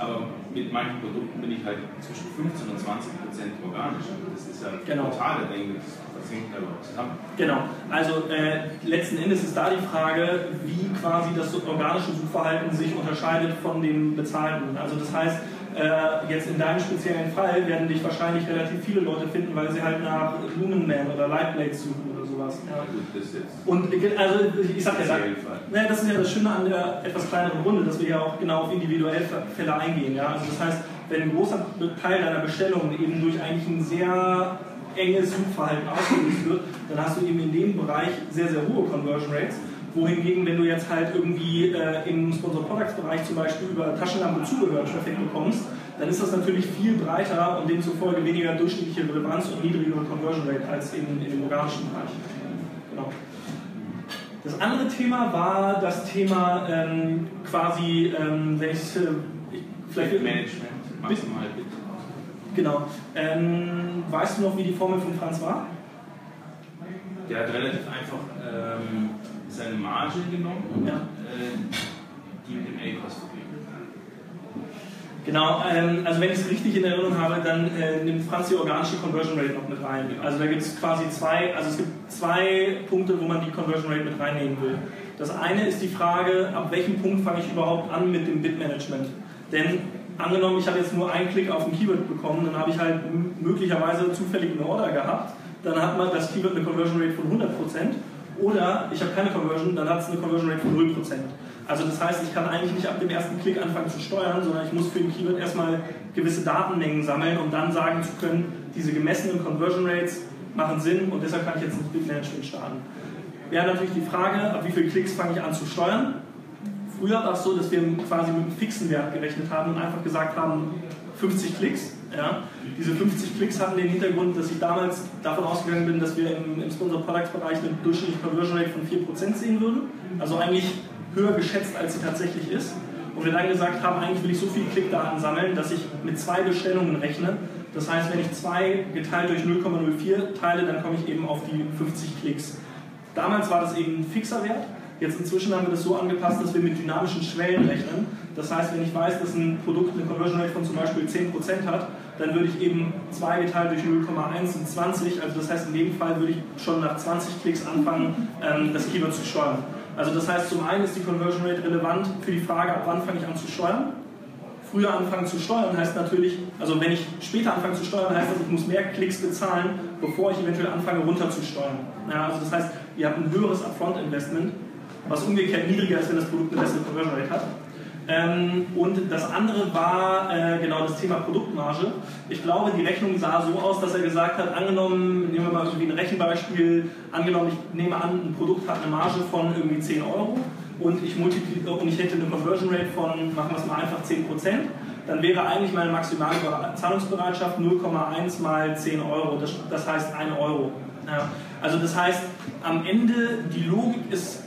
S7: Aber mit manchen Produkten bin ich halt zwischen 15 und 20 Prozent organisch. Das ist ja
S3: Genau.
S7: total, denke ich. Was hängt da überhaupt zusammen?
S3: Genau, also äh, letzten Endes ist da die Frage, wie quasi das organische Suchverhalten sich unterscheidet von dem bezahlten. Also das heißt, äh, jetzt in deinem speziellen Fall werden dich wahrscheinlich relativ viele Leute finden, weil sie halt nach Lumenman oder Lightblades suchen oder sowas. Ja. Und äh, also ich sag ja, da, ne, das ist ja das Schöne an der etwas kleineren Runde, dass wir ja auch genau auf individuelle Fälle eingehen. Ja? Also das heißt, wenn ein großer Teil deiner Bestellungen eben durch eigentlich ein sehr enges Suchverhalten ausgelöst wird, dann hast du eben in dem Bereich sehr, sehr hohe Conversion Rates. Wohingegen, wenn du jetzt halt irgendwie äh, im Sponsor Products Bereich zum Beispiel über Taschenlampe Zubehör Traffic bekommst, dann ist das natürlich viel breiter und demzufolge weniger durchschnittliche Relevanz und niedrigere Conversion Rate als in, in dem organischen Bereich. Genau. Das andere Thema war das Thema ähm, quasi, ähm, ich, äh, ich vielleicht
S7: Management, maximal Bit.
S3: Genau. Ähm, weißt du noch, wie die Formel von Franz war?
S7: Der hat relativ einfach ähm, seine Marge genommen und
S3: Ja.
S7: äh, die mit dem A-Kost verglichen.
S3: Genau, ähm, also wenn ich es richtig in Erinnerung habe, dann äh, nimmt Franz die organische Conversion Rate noch mit rein. Also da gibt es quasi zwei, also es gibt zwei Punkte, wo man die Conversion Rate mit reinnehmen will. Das eine ist die Frage, ab welchem Punkt fange ich überhaupt an mit dem Bit-Management? Denn angenommen, ich habe jetzt nur einen Klick auf ein Keyword bekommen, dann habe ich halt möglicherweise zufällig eine Order gehabt, dann hat man das Keyword eine Conversion Rate von 100% oder ich habe keine Conversion, dann hat es eine Conversion Rate von 0%. Also das heißt, ich kann eigentlich nicht ab dem ersten Klick anfangen zu steuern, sondern ich muss für den Keyword erstmal gewisse Datenmengen sammeln, um dann sagen zu können, diese gemessenen Conversion Rates machen Sinn und deshalb kann ich jetzt ein Bit-Management starten. Wäre natürlich die Frage, ab wie vielen Klicks fange ich an zu steuern. Früher war es so, dass wir quasi mit einem fixen Wert gerechnet haben und einfach gesagt haben, 50 Klicks. Ja. Diese 50 Klicks hatten den Hintergrund, dass ich damals davon ausgegangen bin, dass wir im, im Sponsor Products Bereich eine durchschnittliche Conversion Rate von 4% sehen würden. Also eigentlich höher geschätzt, als sie tatsächlich ist. und wir dann gesagt haben, eigentlich will ich so viele Klickdaten sammeln, dass ich mit zwei Bestellungen rechne. Das heißt, wenn ich 2 geteilt durch 0,04 teile, dann komme ich eben auf die 50 Klicks. Damals war das eben ein fixer Wert. Jetzt inzwischen haben wir das so angepasst, dass wir mit dynamischen Schwellen rechnen. Das heißt, wenn ich weiß, dass ein Produkt eine Conversion Rate von zum Beispiel 10% hat, dann würde ich eben 2 geteilt durch 0,1 sind 20. Also das heißt, in dem Fall würde ich schon nach 20 Klicks anfangen, ähm, das Keyword zu steuern. Also das heißt, zum einen ist die Conversion Rate relevant für die Frage, ab wann fange ich an zu steuern. Früher anfangen zu steuern heißt natürlich, also wenn ich später anfange zu steuern, heißt das, ich muss mehr Klicks bezahlen, bevor ich eventuell anfange runterzusteuern. Ja, also das heißt, ihr habt ein höheres Upfront-Investment, was umgekehrt niedriger ist, wenn das Produkt eine bessere Conversion Rate hat. Ähm, und das andere war äh, genau das Thema Produktmarge. Ich glaube, die Rechnung sah so aus, dass er gesagt hat, angenommen, nehmen wir mal irgendwie ein Rechenbeispiel, angenommen, ich nehme an, ein Produkt hat eine Marge von irgendwie 10 Euro und ich, und ich hätte eine Conversion Rate von, machen wir es mal einfach, 10% dann wäre eigentlich meine maximale Zahlungsbereitschaft 0,1 mal 10 Euro, das, das heißt 1 Euro. Ja. Also das heißt, am Ende, die Logik ist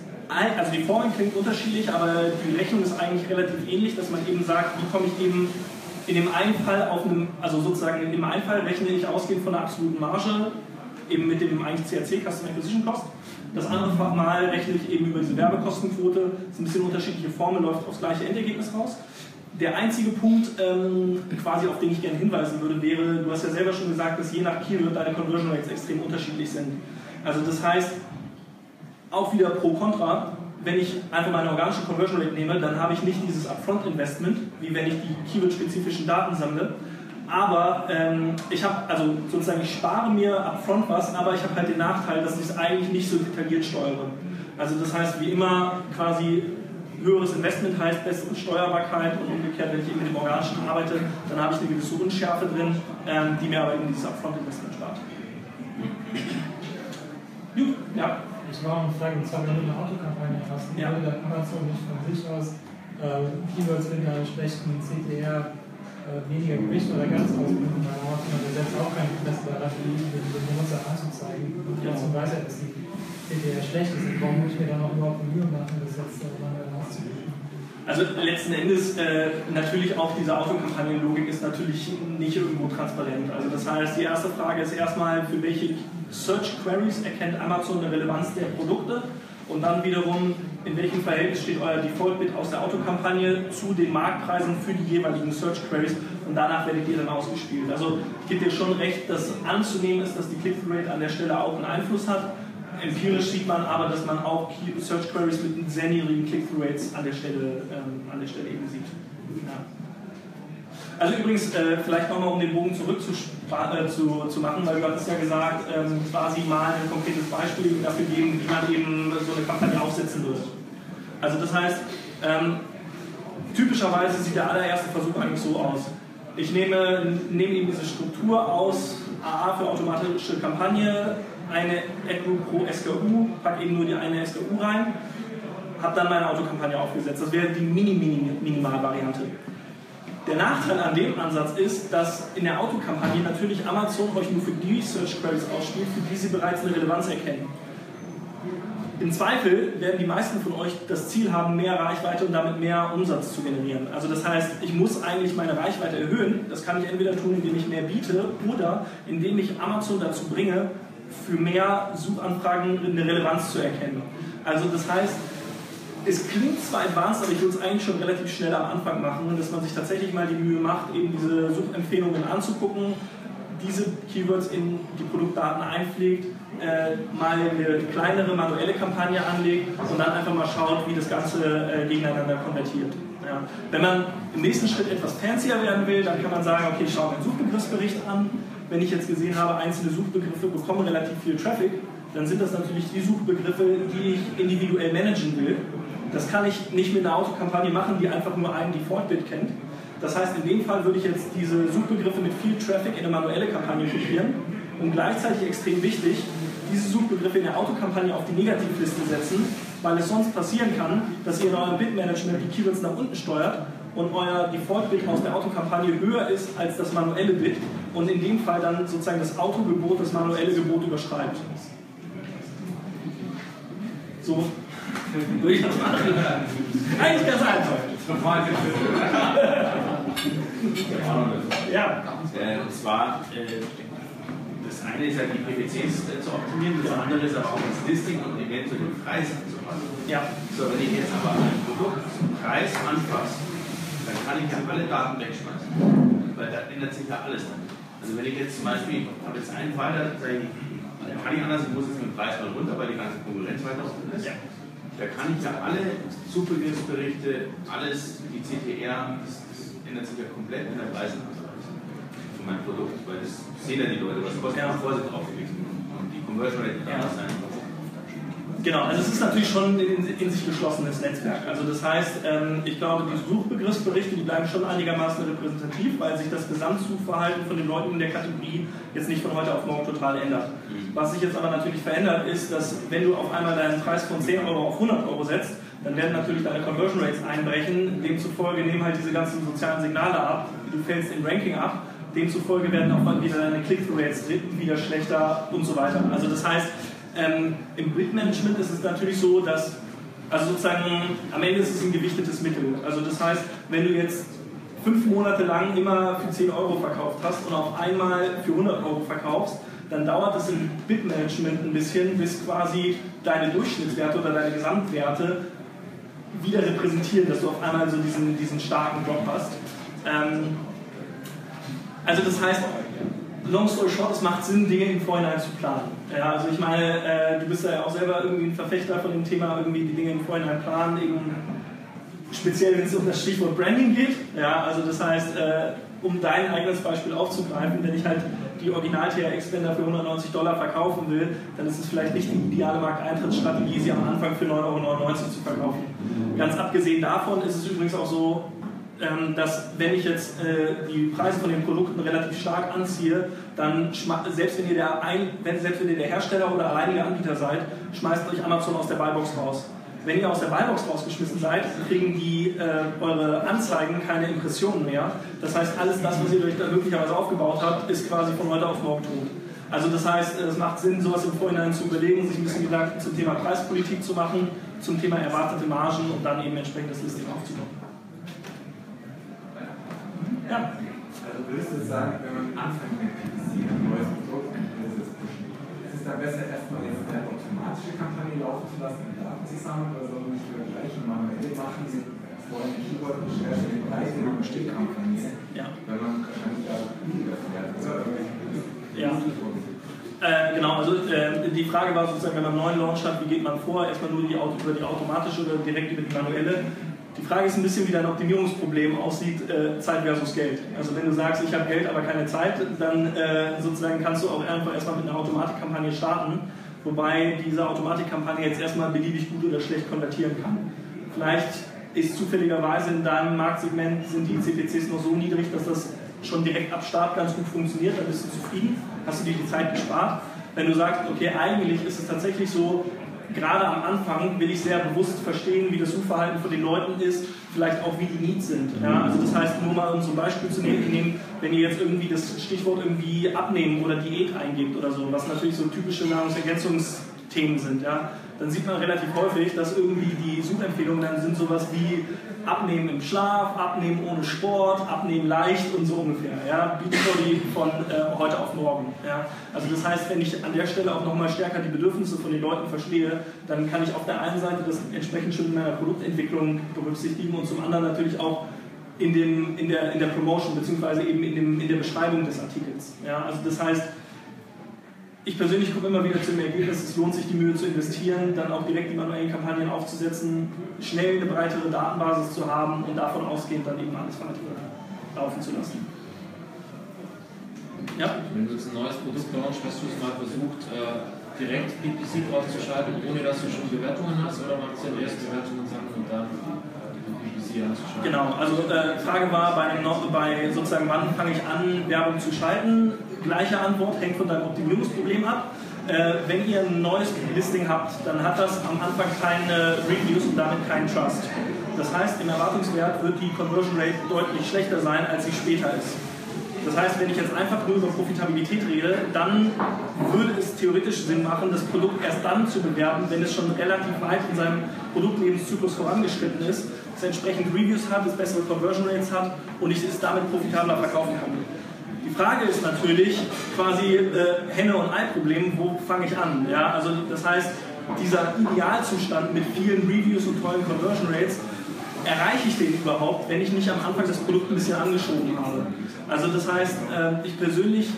S3: also die Formel klingt unterschiedlich, aber die Rechnung ist eigentlich relativ ähnlich, dass man eben sagt, wie komme ich eben in dem einen Fall auf einem, also sozusagen in dem einen Fall rechne ich ausgehend von der absoluten Marge, eben mit dem eigentlich CAC, Customer Acquisition Cost. Das andere Mal rechne ich eben über diese Werbekostenquote. Das ist ein bisschen unterschiedliche Formel, läuft aufs gleiche Endergebnis raus. Der einzige Punkt, ähm, quasi auf den ich gerne hinweisen würde, wäre, du hast ja selber schon gesagt, dass je nach Keyword deine Conversion Rates extrem unterschiedlich sind. Also das heißt, auch wieder pro Contra, wenn ich einfach meine organische Conversion Rate nehme, dann habe ich nicht dieses Upfront-Investment, wie wenn ich die Keyword-spezifischen Daten sammle. Aber ähm, ich habe, also sozusagen, ich spare mir upfront was, aber ich habe halt den Nachteil, dass ich es eigentlich nicht so detailliert steuere. Also das heißt, wie immer quasi höheres Investment heißt bessere Steuerbarkeit und umgekehrt, wenn ich eben mit dem Organischen arbeite, dann habe ich eine gewisse Unschärfe drin, ähm, die mir aber eben dieses Upfront-Investment spart.
S5: Gut, ja. Ich war eine Frage, und zwar wenn du eine Autokampagne hast, ja. würde Amazon nicht von sich aus Keywords mit einer schlechten CTR äh, weniger Gewicht oder ganz ausbilden, weil Amazon setzt auch kein Interesse daran, den, Benutzer anzuzeigen. Und ja. zum weiß ja, dass die CTR schlecht ist. Warum muss ich mir dann auch überhaupt Mühe machen, das jetzt äh, manuell auszubilden?
S3: Also letzten Endes äh, natürlich auch diese Autokampagnenlogik ist natürlich nicht irgendwo transparent. Also das heißt, die erste Frage ist erstmal, für welche Search Queries erkennt Amazon eine Relevanz der Produkte und dann wiederum, in welchem Verhältnis steht euer Default-Bit aus der Autokampagne zu den Marktpreisen für die jeweiligen Search Queries und danach werdet ihr dann ausgespielt. Also gebe dir schon recht, dass anzunehmen ist, dass die Click-Rate an der Stelle auch einen Einfluss hat. Empirisch sieht man aber, dass man auch Search Queries mit sehr niedrigen Click-Through-Rates an, der Stelle, ähm, an der Stelle eben sieht. Ja. Also übrigens, äh, vielleicht nochmal, um den Bogen zurück zu, äh, zu, zu, machen, weil du hattest ja gesagt, ähm, quasi mal ein konkretes Beispiel dafür geben, wie man eben so eine Kampagne aufsetzen würde. Also das heißt, ähm, typischerweise sieht der allererste Versuch eigentlich so aus. Ich nehme, nehme eben diese Struktur aus, AA für automatische Kampagne, eine AdGroup pro SKU, packe eben nur die eine SKU rein, habe dann meine Autokampagne aufgesetzt. Das wäre die Mini-Minimal-Variante. Der Nachteil an dem Ansatz ist, dass in der Autokampagne natürlich Amazon euch nur für die Search Queries ausspielt, für die sie bereits eine Relevanz erkennen. Im Zweifel werden die meisten von euch das Ziel haben, mehr Reichweite und damit mehr Umsatz zu generieren. Also das heißt, ich muss eigentlich meine Reichweite erhöhen. Das kann ich entweder tun, indem ich mehr biete oder indem ich Amazon dazu bringe, für mehr Suchanfragen eine Relevanz zu erkennen. Also das heißt, es klingt zwar advanced, aber ich würde es eigentlich schon relativ schnell am Anfang machen, dass man sich tatsächlich mal die Mühe macht, eben diese Suchempfehlungen anzugucken, diese Keywords in die Produktdaten einpflegt, äh, mal eine kleinere manuelle Kampagne anlegt und dann einfach mal schaut, wie das Ganze äh, gegeneinander konvertiert. Ja. Wenn man im nächsten Schritt etwas fancier werden will, dann kann man sagen, okay, ich schaue mir einen Suchbegriffsbericht an. Wenn ich jetzt gesehen habe, einzelne Suchbegriffe bekommen relativ viel Traffic, dann sind das natürlich die Suchbegriffe, die ich individuell managen will das kann ich nicht mit einer Autokampagne machen, die einfach nur einen Default-Bit kennt. Das heißt, in dem Fall würde ich jetzt diese Suchbegriffe mit viel Traffic in eine manuelle Kampagne kopieren und gleichzeitig extrem wichtig, diese Suchbegriffe in der Autokampagne auf die Negativliste setzen, weil es sonst passieren kann, dass ihr in eurem Bit-Management die Keywords nach unten steuert und euer Default-Bit aus der Autokampagne höher ist als das manuelle Bit und in dem Fall dann sozusagen das Autogebot das manuelle Gebot überschreibt. So, durchaus machen. Eigentlich ganz einfach. Ja.
S7: Äh, und zwar, äh, das eine ist ja die PPCs äh, zu optimieren, das andere ist aber auch das Listing und eventuell den Preis anzupassen.
S3: Ja.
S7: So, wenn ich jetzt aber ein Produkt zum Preis anpasse, dann kann ich ja alle Daten wegschmeißen. Weil da ändert sich ja alles dann. Also wenn ich jetzt zum Beispiel, ich habe jetzt einen da kann ich anders, ich muss jetzt mit dem Preis mal runter, weil die ganze Konkurrenz weiter unten ist.
S3: Ja.
S7: Da kann ich ja alle Zugriffsberichte, alles, die CTR, das, das ändert sich ja komplett in der Preisanpassung von meinem Produkt, weil das sehen ja die Leute, was kostet,
S3: Ja.
S7: bevor sie draufklicken. Und die Conversion Rate kann
S3: Ja.
S7: sein.
S3: Genau, also es ist natürlich schon ein in, in sich geschlossenes Netzwerk. Also das heißt, ähm, ich glaube, die Suchbegriffsberichte, die bleiben schon einigermaßen repräsentativ, weil sich das Gesamtsuchverhalten von den Leuten in der Kategorie jetzt nicht von heute auf morgen total ändert. Was sich jetzt aber natürlich verändert, ist, dass wenn du auf einmal deinen Preis von 10 Euro auf 100 Euro setzt, dann werden natürlich deine Conversion Rates einbrechen. Demzufolge nehmen halt diese ganzen sozialen Signale ab. Du fällst im Ranking ab. Demzufolge werden auch mal wieder deine Click-Through-Rates wieder schlechter und so weiter. Also das heißt, ähm, im Bid-Management ist es natürlich so, dass, also sozusagen, am Ende ist es ein gewichtetes Mittel. Also das heißt, wenn du jetzt fünf Monate lang immer für 10 Euro verkauft hast und auf einmal für 100 Euro verkaufst, dann dauert es im Bid-Management ein bisschen, bis quasi deine Durchschnittswerte oder deine Gesamtwerte wieder repräsentieren, dass du auf einmal so diesen, diesen starken Drop hast. Ähm, also das heißt, long story short, es macht Sinn, Dinge im Vorhinein zu planen. Ja, also ich meine, äh, du bist ja auch selber irgendwie ein Verfechter von dem Thema, irgendwie die Dinge im Vorhinein planen, eben speziell wenn es um das Stichwort Branding geht. Ja, also das heißt, äh, um dein eigenes Beispiel aufzugreifen, wenn ich halt die original TRX-Blender für 190 Dollar verkaufen will, dann ist es vielleicht nicht die ideale Markteintrittsstrategie, sie am Anfang für 9,99 Euro zu verkaufen. Ganz abgesehen davon ist es übrigens auch so, dass wenn ich jetzt äh, die Preise von den Produkten relativ stark anziehe, dann selbst wenn ihr der ein, wenn, selbst wenn ihr der Hersteller oder alleinige Anbieter seid, schmeißt euch Amazon aus der Buybox raus. Wenn ihr aus der Buybox rausgeschmissen seid, kriegen die äh, eure Anzeigen keine Impressionen mehr. Das heißt, alles das, was ihr euch da möglicherweise aufgebaut habt, ist quasi von heute auf morgen tot. Also das heißt, es macht Sinn, sowas im Vorhinein zu überlegen, sich ein bisschen Gedanken zum Thema Preispolitik zu machen, zum Thema erwartete Margen und dann eben entsprechend das Listing aufzubauen. Ja.
S8: Also würdest du sagen, wenn man anfängt mit PPC, ein neues Produkt, ist es pushen, ist es da besser, erstmal jetzt eine automatische Kampagne laufen zu lassen, um Daten zu sammeln, oder soll man nicht wieder gleich manuell machen, vorher ein Keyword beschreiben, den Preis eine Stillkampagne,
S3: Ja.
S8: weil man wahrscheinlich da billiger fährt, oder?
S3: Ja. Äh, genau, also äh, die Frage war sozusagen, wenn man einen neuen Launch hat, wie geht man vor? Erstmal nur die Auto, über die automatische oder direkt über die manuelle. Die Frage ist ein bisschen, wie dein Optimierungsproblem aussieht, äh, Zeit versus Geld. Also wenn du sagst, ich habe Geld, aber keine Zeit, dann äh, sozusagen kannst du auch einfach erstmal mit einer Automatikkampagne starten, wobei diese Automatikkampagne jetzt erstmal beliebig gut oder schlecht konvertieren kann. Vielleicht ist zufälligerweise in deinem Marktsegment sind die CPCs noch so niedrig, dass das schon direkt ab Start ganz gut funktioniert, dann bist du zufrieden, hast du dir die Zeit gespart. Wenn du sagst, okay, eigentlich ist es tatsächlich so, gerade am Anfang will ich sehr bewusst verstehen, wie das Suchverhalten von den Leuten ist, vielleicht auch wie die Needs sind. Ja, also das heißt, nur mal um so ein Beispiel zu nehmen, wenn ihr jetzt irgendwie das Stichwort irgendwie abnehmen oder Diät eingebt oder so, was natürlich so typische Nahrungsergänzungsthemen sind, ja, dann sieht man relativ häufig, dass irgendwie die Suchempfehlungen dann sind sowas wie Abnehmen im Schlaf, Abnehmen ohne Sport, Abnehmen leicht und so ungefähr. Ja? Beachbody von äh, heute auf morgen. Ja? Also das heißt, wenn ich an der Stelle auch nochmal stärker die Bedürfnisse von den Leuten verstehe, dann kann ich auf der einen Seite das entsprechend schon in meiner Produktentwicklung berücksichtigen und zum anderen natürlich auch in, dem, in, der, in der Promotion beziehungsweise eben in, dem, in der Beschreibung des Artikels. Ja? Also das heißt, ich persönlich komme immer wieder zu dem Ergebnis, es lohnt sich die Mühe zu investieren, dann auch direkt die manuellen Kampagnen aufzusetzen, schnell eine breitere Datenbasis zu haben und davon ausgehend dann eben alles weitere laufen zu lassen. Ja?
S9: Wenn du jetzt ein neues Produkt launchst, hast du es mal versucht, äh, direkt PPC drauf zu schalten, ohne dass du schon Bewertungen hast, oder macht es ja erst Bewertungen sammeln und dann die PPC anzuschalten?
S3: Genau, also äh, Frage war bei, einem, bei sozusagen, wann fange ich an, Werbung zu schalten? Gleiche Antwort, hängt von deinem Optimierungsproblem ab. Äh, wenn ihr ein neues Listing habt, dann hat das am Anfang keine Reviews und damit keinen Trust. Das heißt, im Erwartungswert wird die Conversion Rate deutlich schlechter sein, als sie später ist. Das heißt, wenn ich jetzt einfach nur über Profitabilität rede, dann würde es theoretisch Sinn machen, das Produkt erst dann zu bewerben, wenn es schon relativ weit in seinem Produktlebenszyklus vorangeschritten ist. Es entsprechend Reviews hat, es bessere Conversion Rates hat und ich es damit profitabler verkaufen kann. Die Frage ist natürlich quasi äh, Henne- und Ei-Problem, wo fange ich an? Ja, also das heißt, dieser Idealzustand mit vielen Reviews und tollen Conversion Rates, erreiche ich den überhaupt, wenn ich nicht am Anfang das Produkt ein bisschen angeschoben habe? Also das heißt, äh, ich persönlich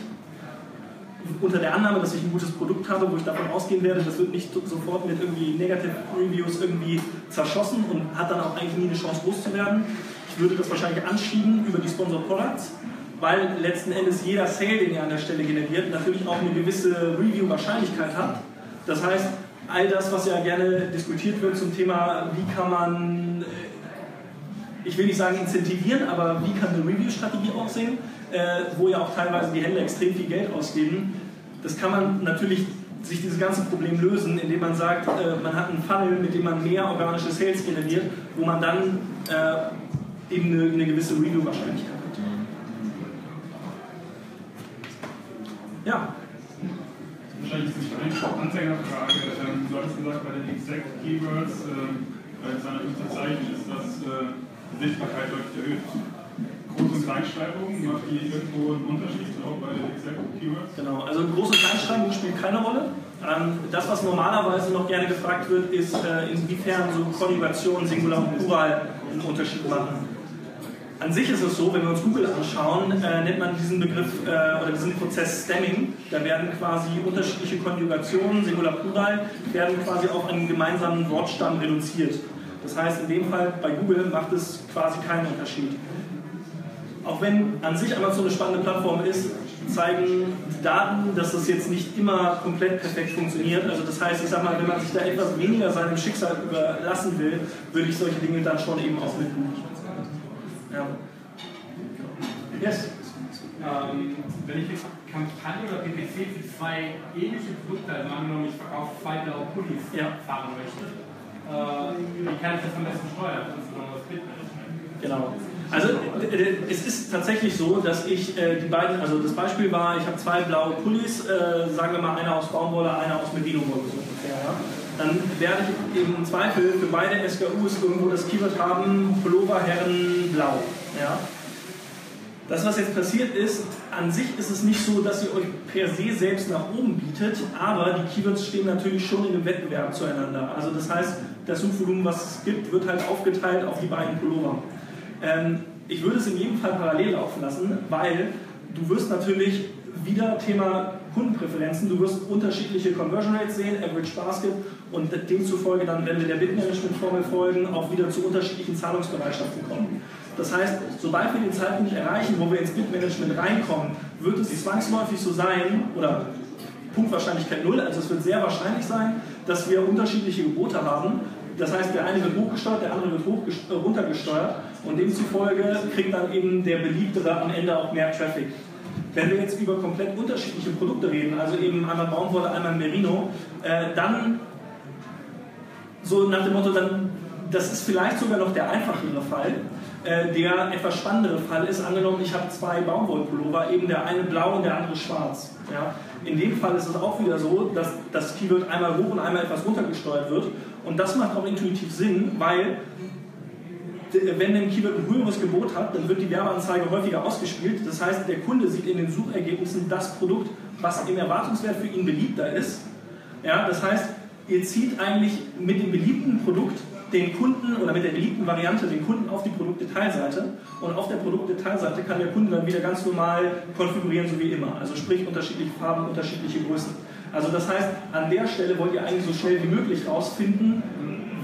S3: unter der Annahme, dass ich ein gutes Produkt habe, wo ich davon ausgehen werde, das wird nicht sofort mit irgendwie Negative Reviews irgendwie zerschossen und hat dann auch eigentlich nie eine Chance groß zu werden. Ich würde das wahrscheinlich anschieben über die Sponsored Products, weil letzten Endes jeder Sale, den ihr an der Stelle generiert, natürlich auch eine gewisse Review-Wahrscheinlichkeit hat. Das heißt, all das, was ja gerne diskutiert wird zum Thema, wie kann man, äh, ich will nicht sagen incentivieren, aber wie kann eine Review-Strategie aussehen, äh, wo ja auch teilweise die Händler extrem viel Geld ausgeben, das kann man natürlich sich dieses ganze Problem lösen, indem man sagt, äh, man hat einen Funnel, mit dem man mehr organische Sales generiert, wo man dann eben eine, gewisse Review-Wahrscheinlichkeit Ja.
S10: Wahrscheinlich ist es eine Anfängerfrage. Ähm, du hattest gesagt, bei den Exact Keywords, ähm, bei 250 Zeichen ist das äh, Sichtbarkeit deutlich erhöht. Groß- und Kleinschreibung, macht die irgendwo einen Unterschied auch bei den Exact Keywords?
S3: Genau, also Groß- und Kleinschreibung spielt keine Rolle. Ähm, das, was normalerweise noch gerne gefragt wird, ist, äh, inwiefern so Konjugationen, Singular und Plural einen Unterschied machen. An sich ist es so, wenn wir uns Google anschauen, äh, nennt man diesen Begriff äh, oder diesen Prozess Stemming. Da werden quasi unterschiedliche Konjugationen, Singular Plural, werden quasi auf einen gemeinsamen Wortstamm reduziert. Das heißt, in dem Fall bei Google macht es quasi keinen Unterschied. Auch wenn an sich Amazon eine spannende Plattform ist, zeigen die Daten, dass das jetzt nicht immer komplett perfekt funktioniert. Also das heißt, ich sag mal, wenn man sich da etwas weniger seinem Schicksal überlassen will, würde ich solche Dinge dann schon eben auch mitnehmen. Ja.
S4: Yes. Ähm, wenn ich jetzt Kampagne oder PPC für zwei ähnliche Produkte, also angenommen ich verkaufe zwei blaue Pullis,
S3: ja.
S4: fahren möchte, äh, wie kann ich das am besten steuern? Insbesondere das Bitmanagement.
S3: Genau. Also es ist tatsächlich so, dass ich äh, die beiden, also das Beispiel war, ich habe zwei blaue Pullis, äh, sagen wir mal einer aus Baumwolle, einer aus Merino-Wolle so ungefähr. Ja? Dann werde ich im Zweifel für beide SKUs irgendwo das Keyword haben, Pullover, Herren, Blau. Ja? Das, was jetzt passiert ist, an sich ist es nicht so, dass ihr euch per se selbst nach oben bietet, aber die Keywords stehen natürlich schon in einem Wettbewerb zueinander. Also das heißt, das Suchvolumen, was es gibt, wird halt aufgeteilt auf die beiden Pullover. Ähm, ich würde es in jedem Fall parallel laufen lassen, weil du wirst natürlich wieder Thema Kundenpräferenzen, du wirst unterschiedliche Conversion Rates sehen, Average Basket und demzufolge dann, wenn wir der Bitmanagement-Formel folgen, auch wieder zu unterschiedlichen Zahlungsbereitschaften kommen. Das heißt, sobald wir den Zeitpunkt erreichen, wo wir ins Bitmanagement reinkommen, wird es zwangsläufig so sein, oder Punktwahrscheinlichkeit null, also es wird sehr wahrscheinlich sein, dass wir unterschiedliche Gebote haben. Das heißt, der eine wird hochgesteuert, der andere wird äh, runtergesteuert und demzufolge kriegt dann eben der Beliebtere am Ende auch mehr Traffic. Wenn wir jetzt über komplett unterschiedliche Produkte reden, also eben einmal Baumwolle, einmal Merino, äh, dann so nach dem Motto, dann, das ist vielleicht sogar noch der einfachere Fall. Äh, der etwas spannendere Fall ist, angenommen, ich habe zwei Baumwollpullover, eben der eine blau und der andere schwarz. Ja? In dem Fall ist es auch wieder so, dass das Keyword einmal hoch und einmal etwas runtergesteuert wird. Und das macht auch intuitiv Sinn, weil wenn ein Keyword ein höheres Gebot hat, dann wird die Werbeanzeige häufiger ausgespielt. Das heißt, der Kunde sieht in den Suchergebnissen das Produkt, was im Erwartungswert für ihn beliebter ist. Ja, das heißt, ihr zieht eigentlich mit dem beliebten Produkt den Kunden oder mit der beliebten Variante den Kunden auf die Produktdetailseite und auf der Produktdetailseite kann der Kunde dann wieder ganz normal konfigurieren, so wie immer. Also sprich unterschiedliche Farben, unterschiedliche Größen. Also das heißt, an der Stelle wollt ihr eigentlich so schnell wie möglich rausfinden,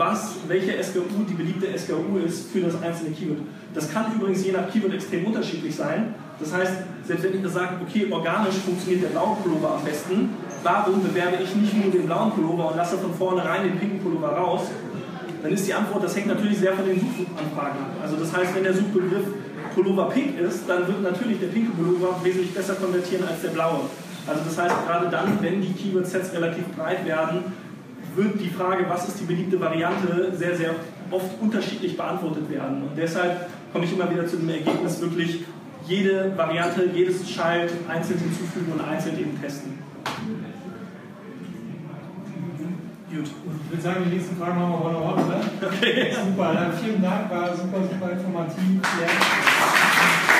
S3: was, welche SKU die beliebte SKU ist für das einzelne Keyword. Das kann übrigens je nach Keyword extrem unterschiedlich sein. Das heißt, selbst wenn ich das sage, okay, organisch funktioniert der blaue Pullover am besten, warum bewerbe ich nicht nur den blauen Pullover und lasse von vornherein den pinken Pullover raus? Dann ist die Antwort, das hängt natürlich sehr von den Suchanfragen ab. Also das heißt, wenn der Suchbegriff Pullover pink ist, dann wird natürlich der pinke Pullover wesentlich besser konvertieren als der blaue. Also das heißt, gerade dann, wenn die Keyword-Sets relativ breit werden, wird die Frage, was ist die beliebte Variante, sehr, sehr oft unterschiedlich beantwortet werden. Und deshalb komme ich immer wieder zu dem Ergebnis, wirklich jede Variante, jedes Child einzeln hinzufügen und einzeln eben testen.
S5: Gut, ich würde sagen, die nächsten Fragen machen wir one, oder?
S3: Okay.
S5: Super, dann vielen Dank, war super, super informativ. Ja.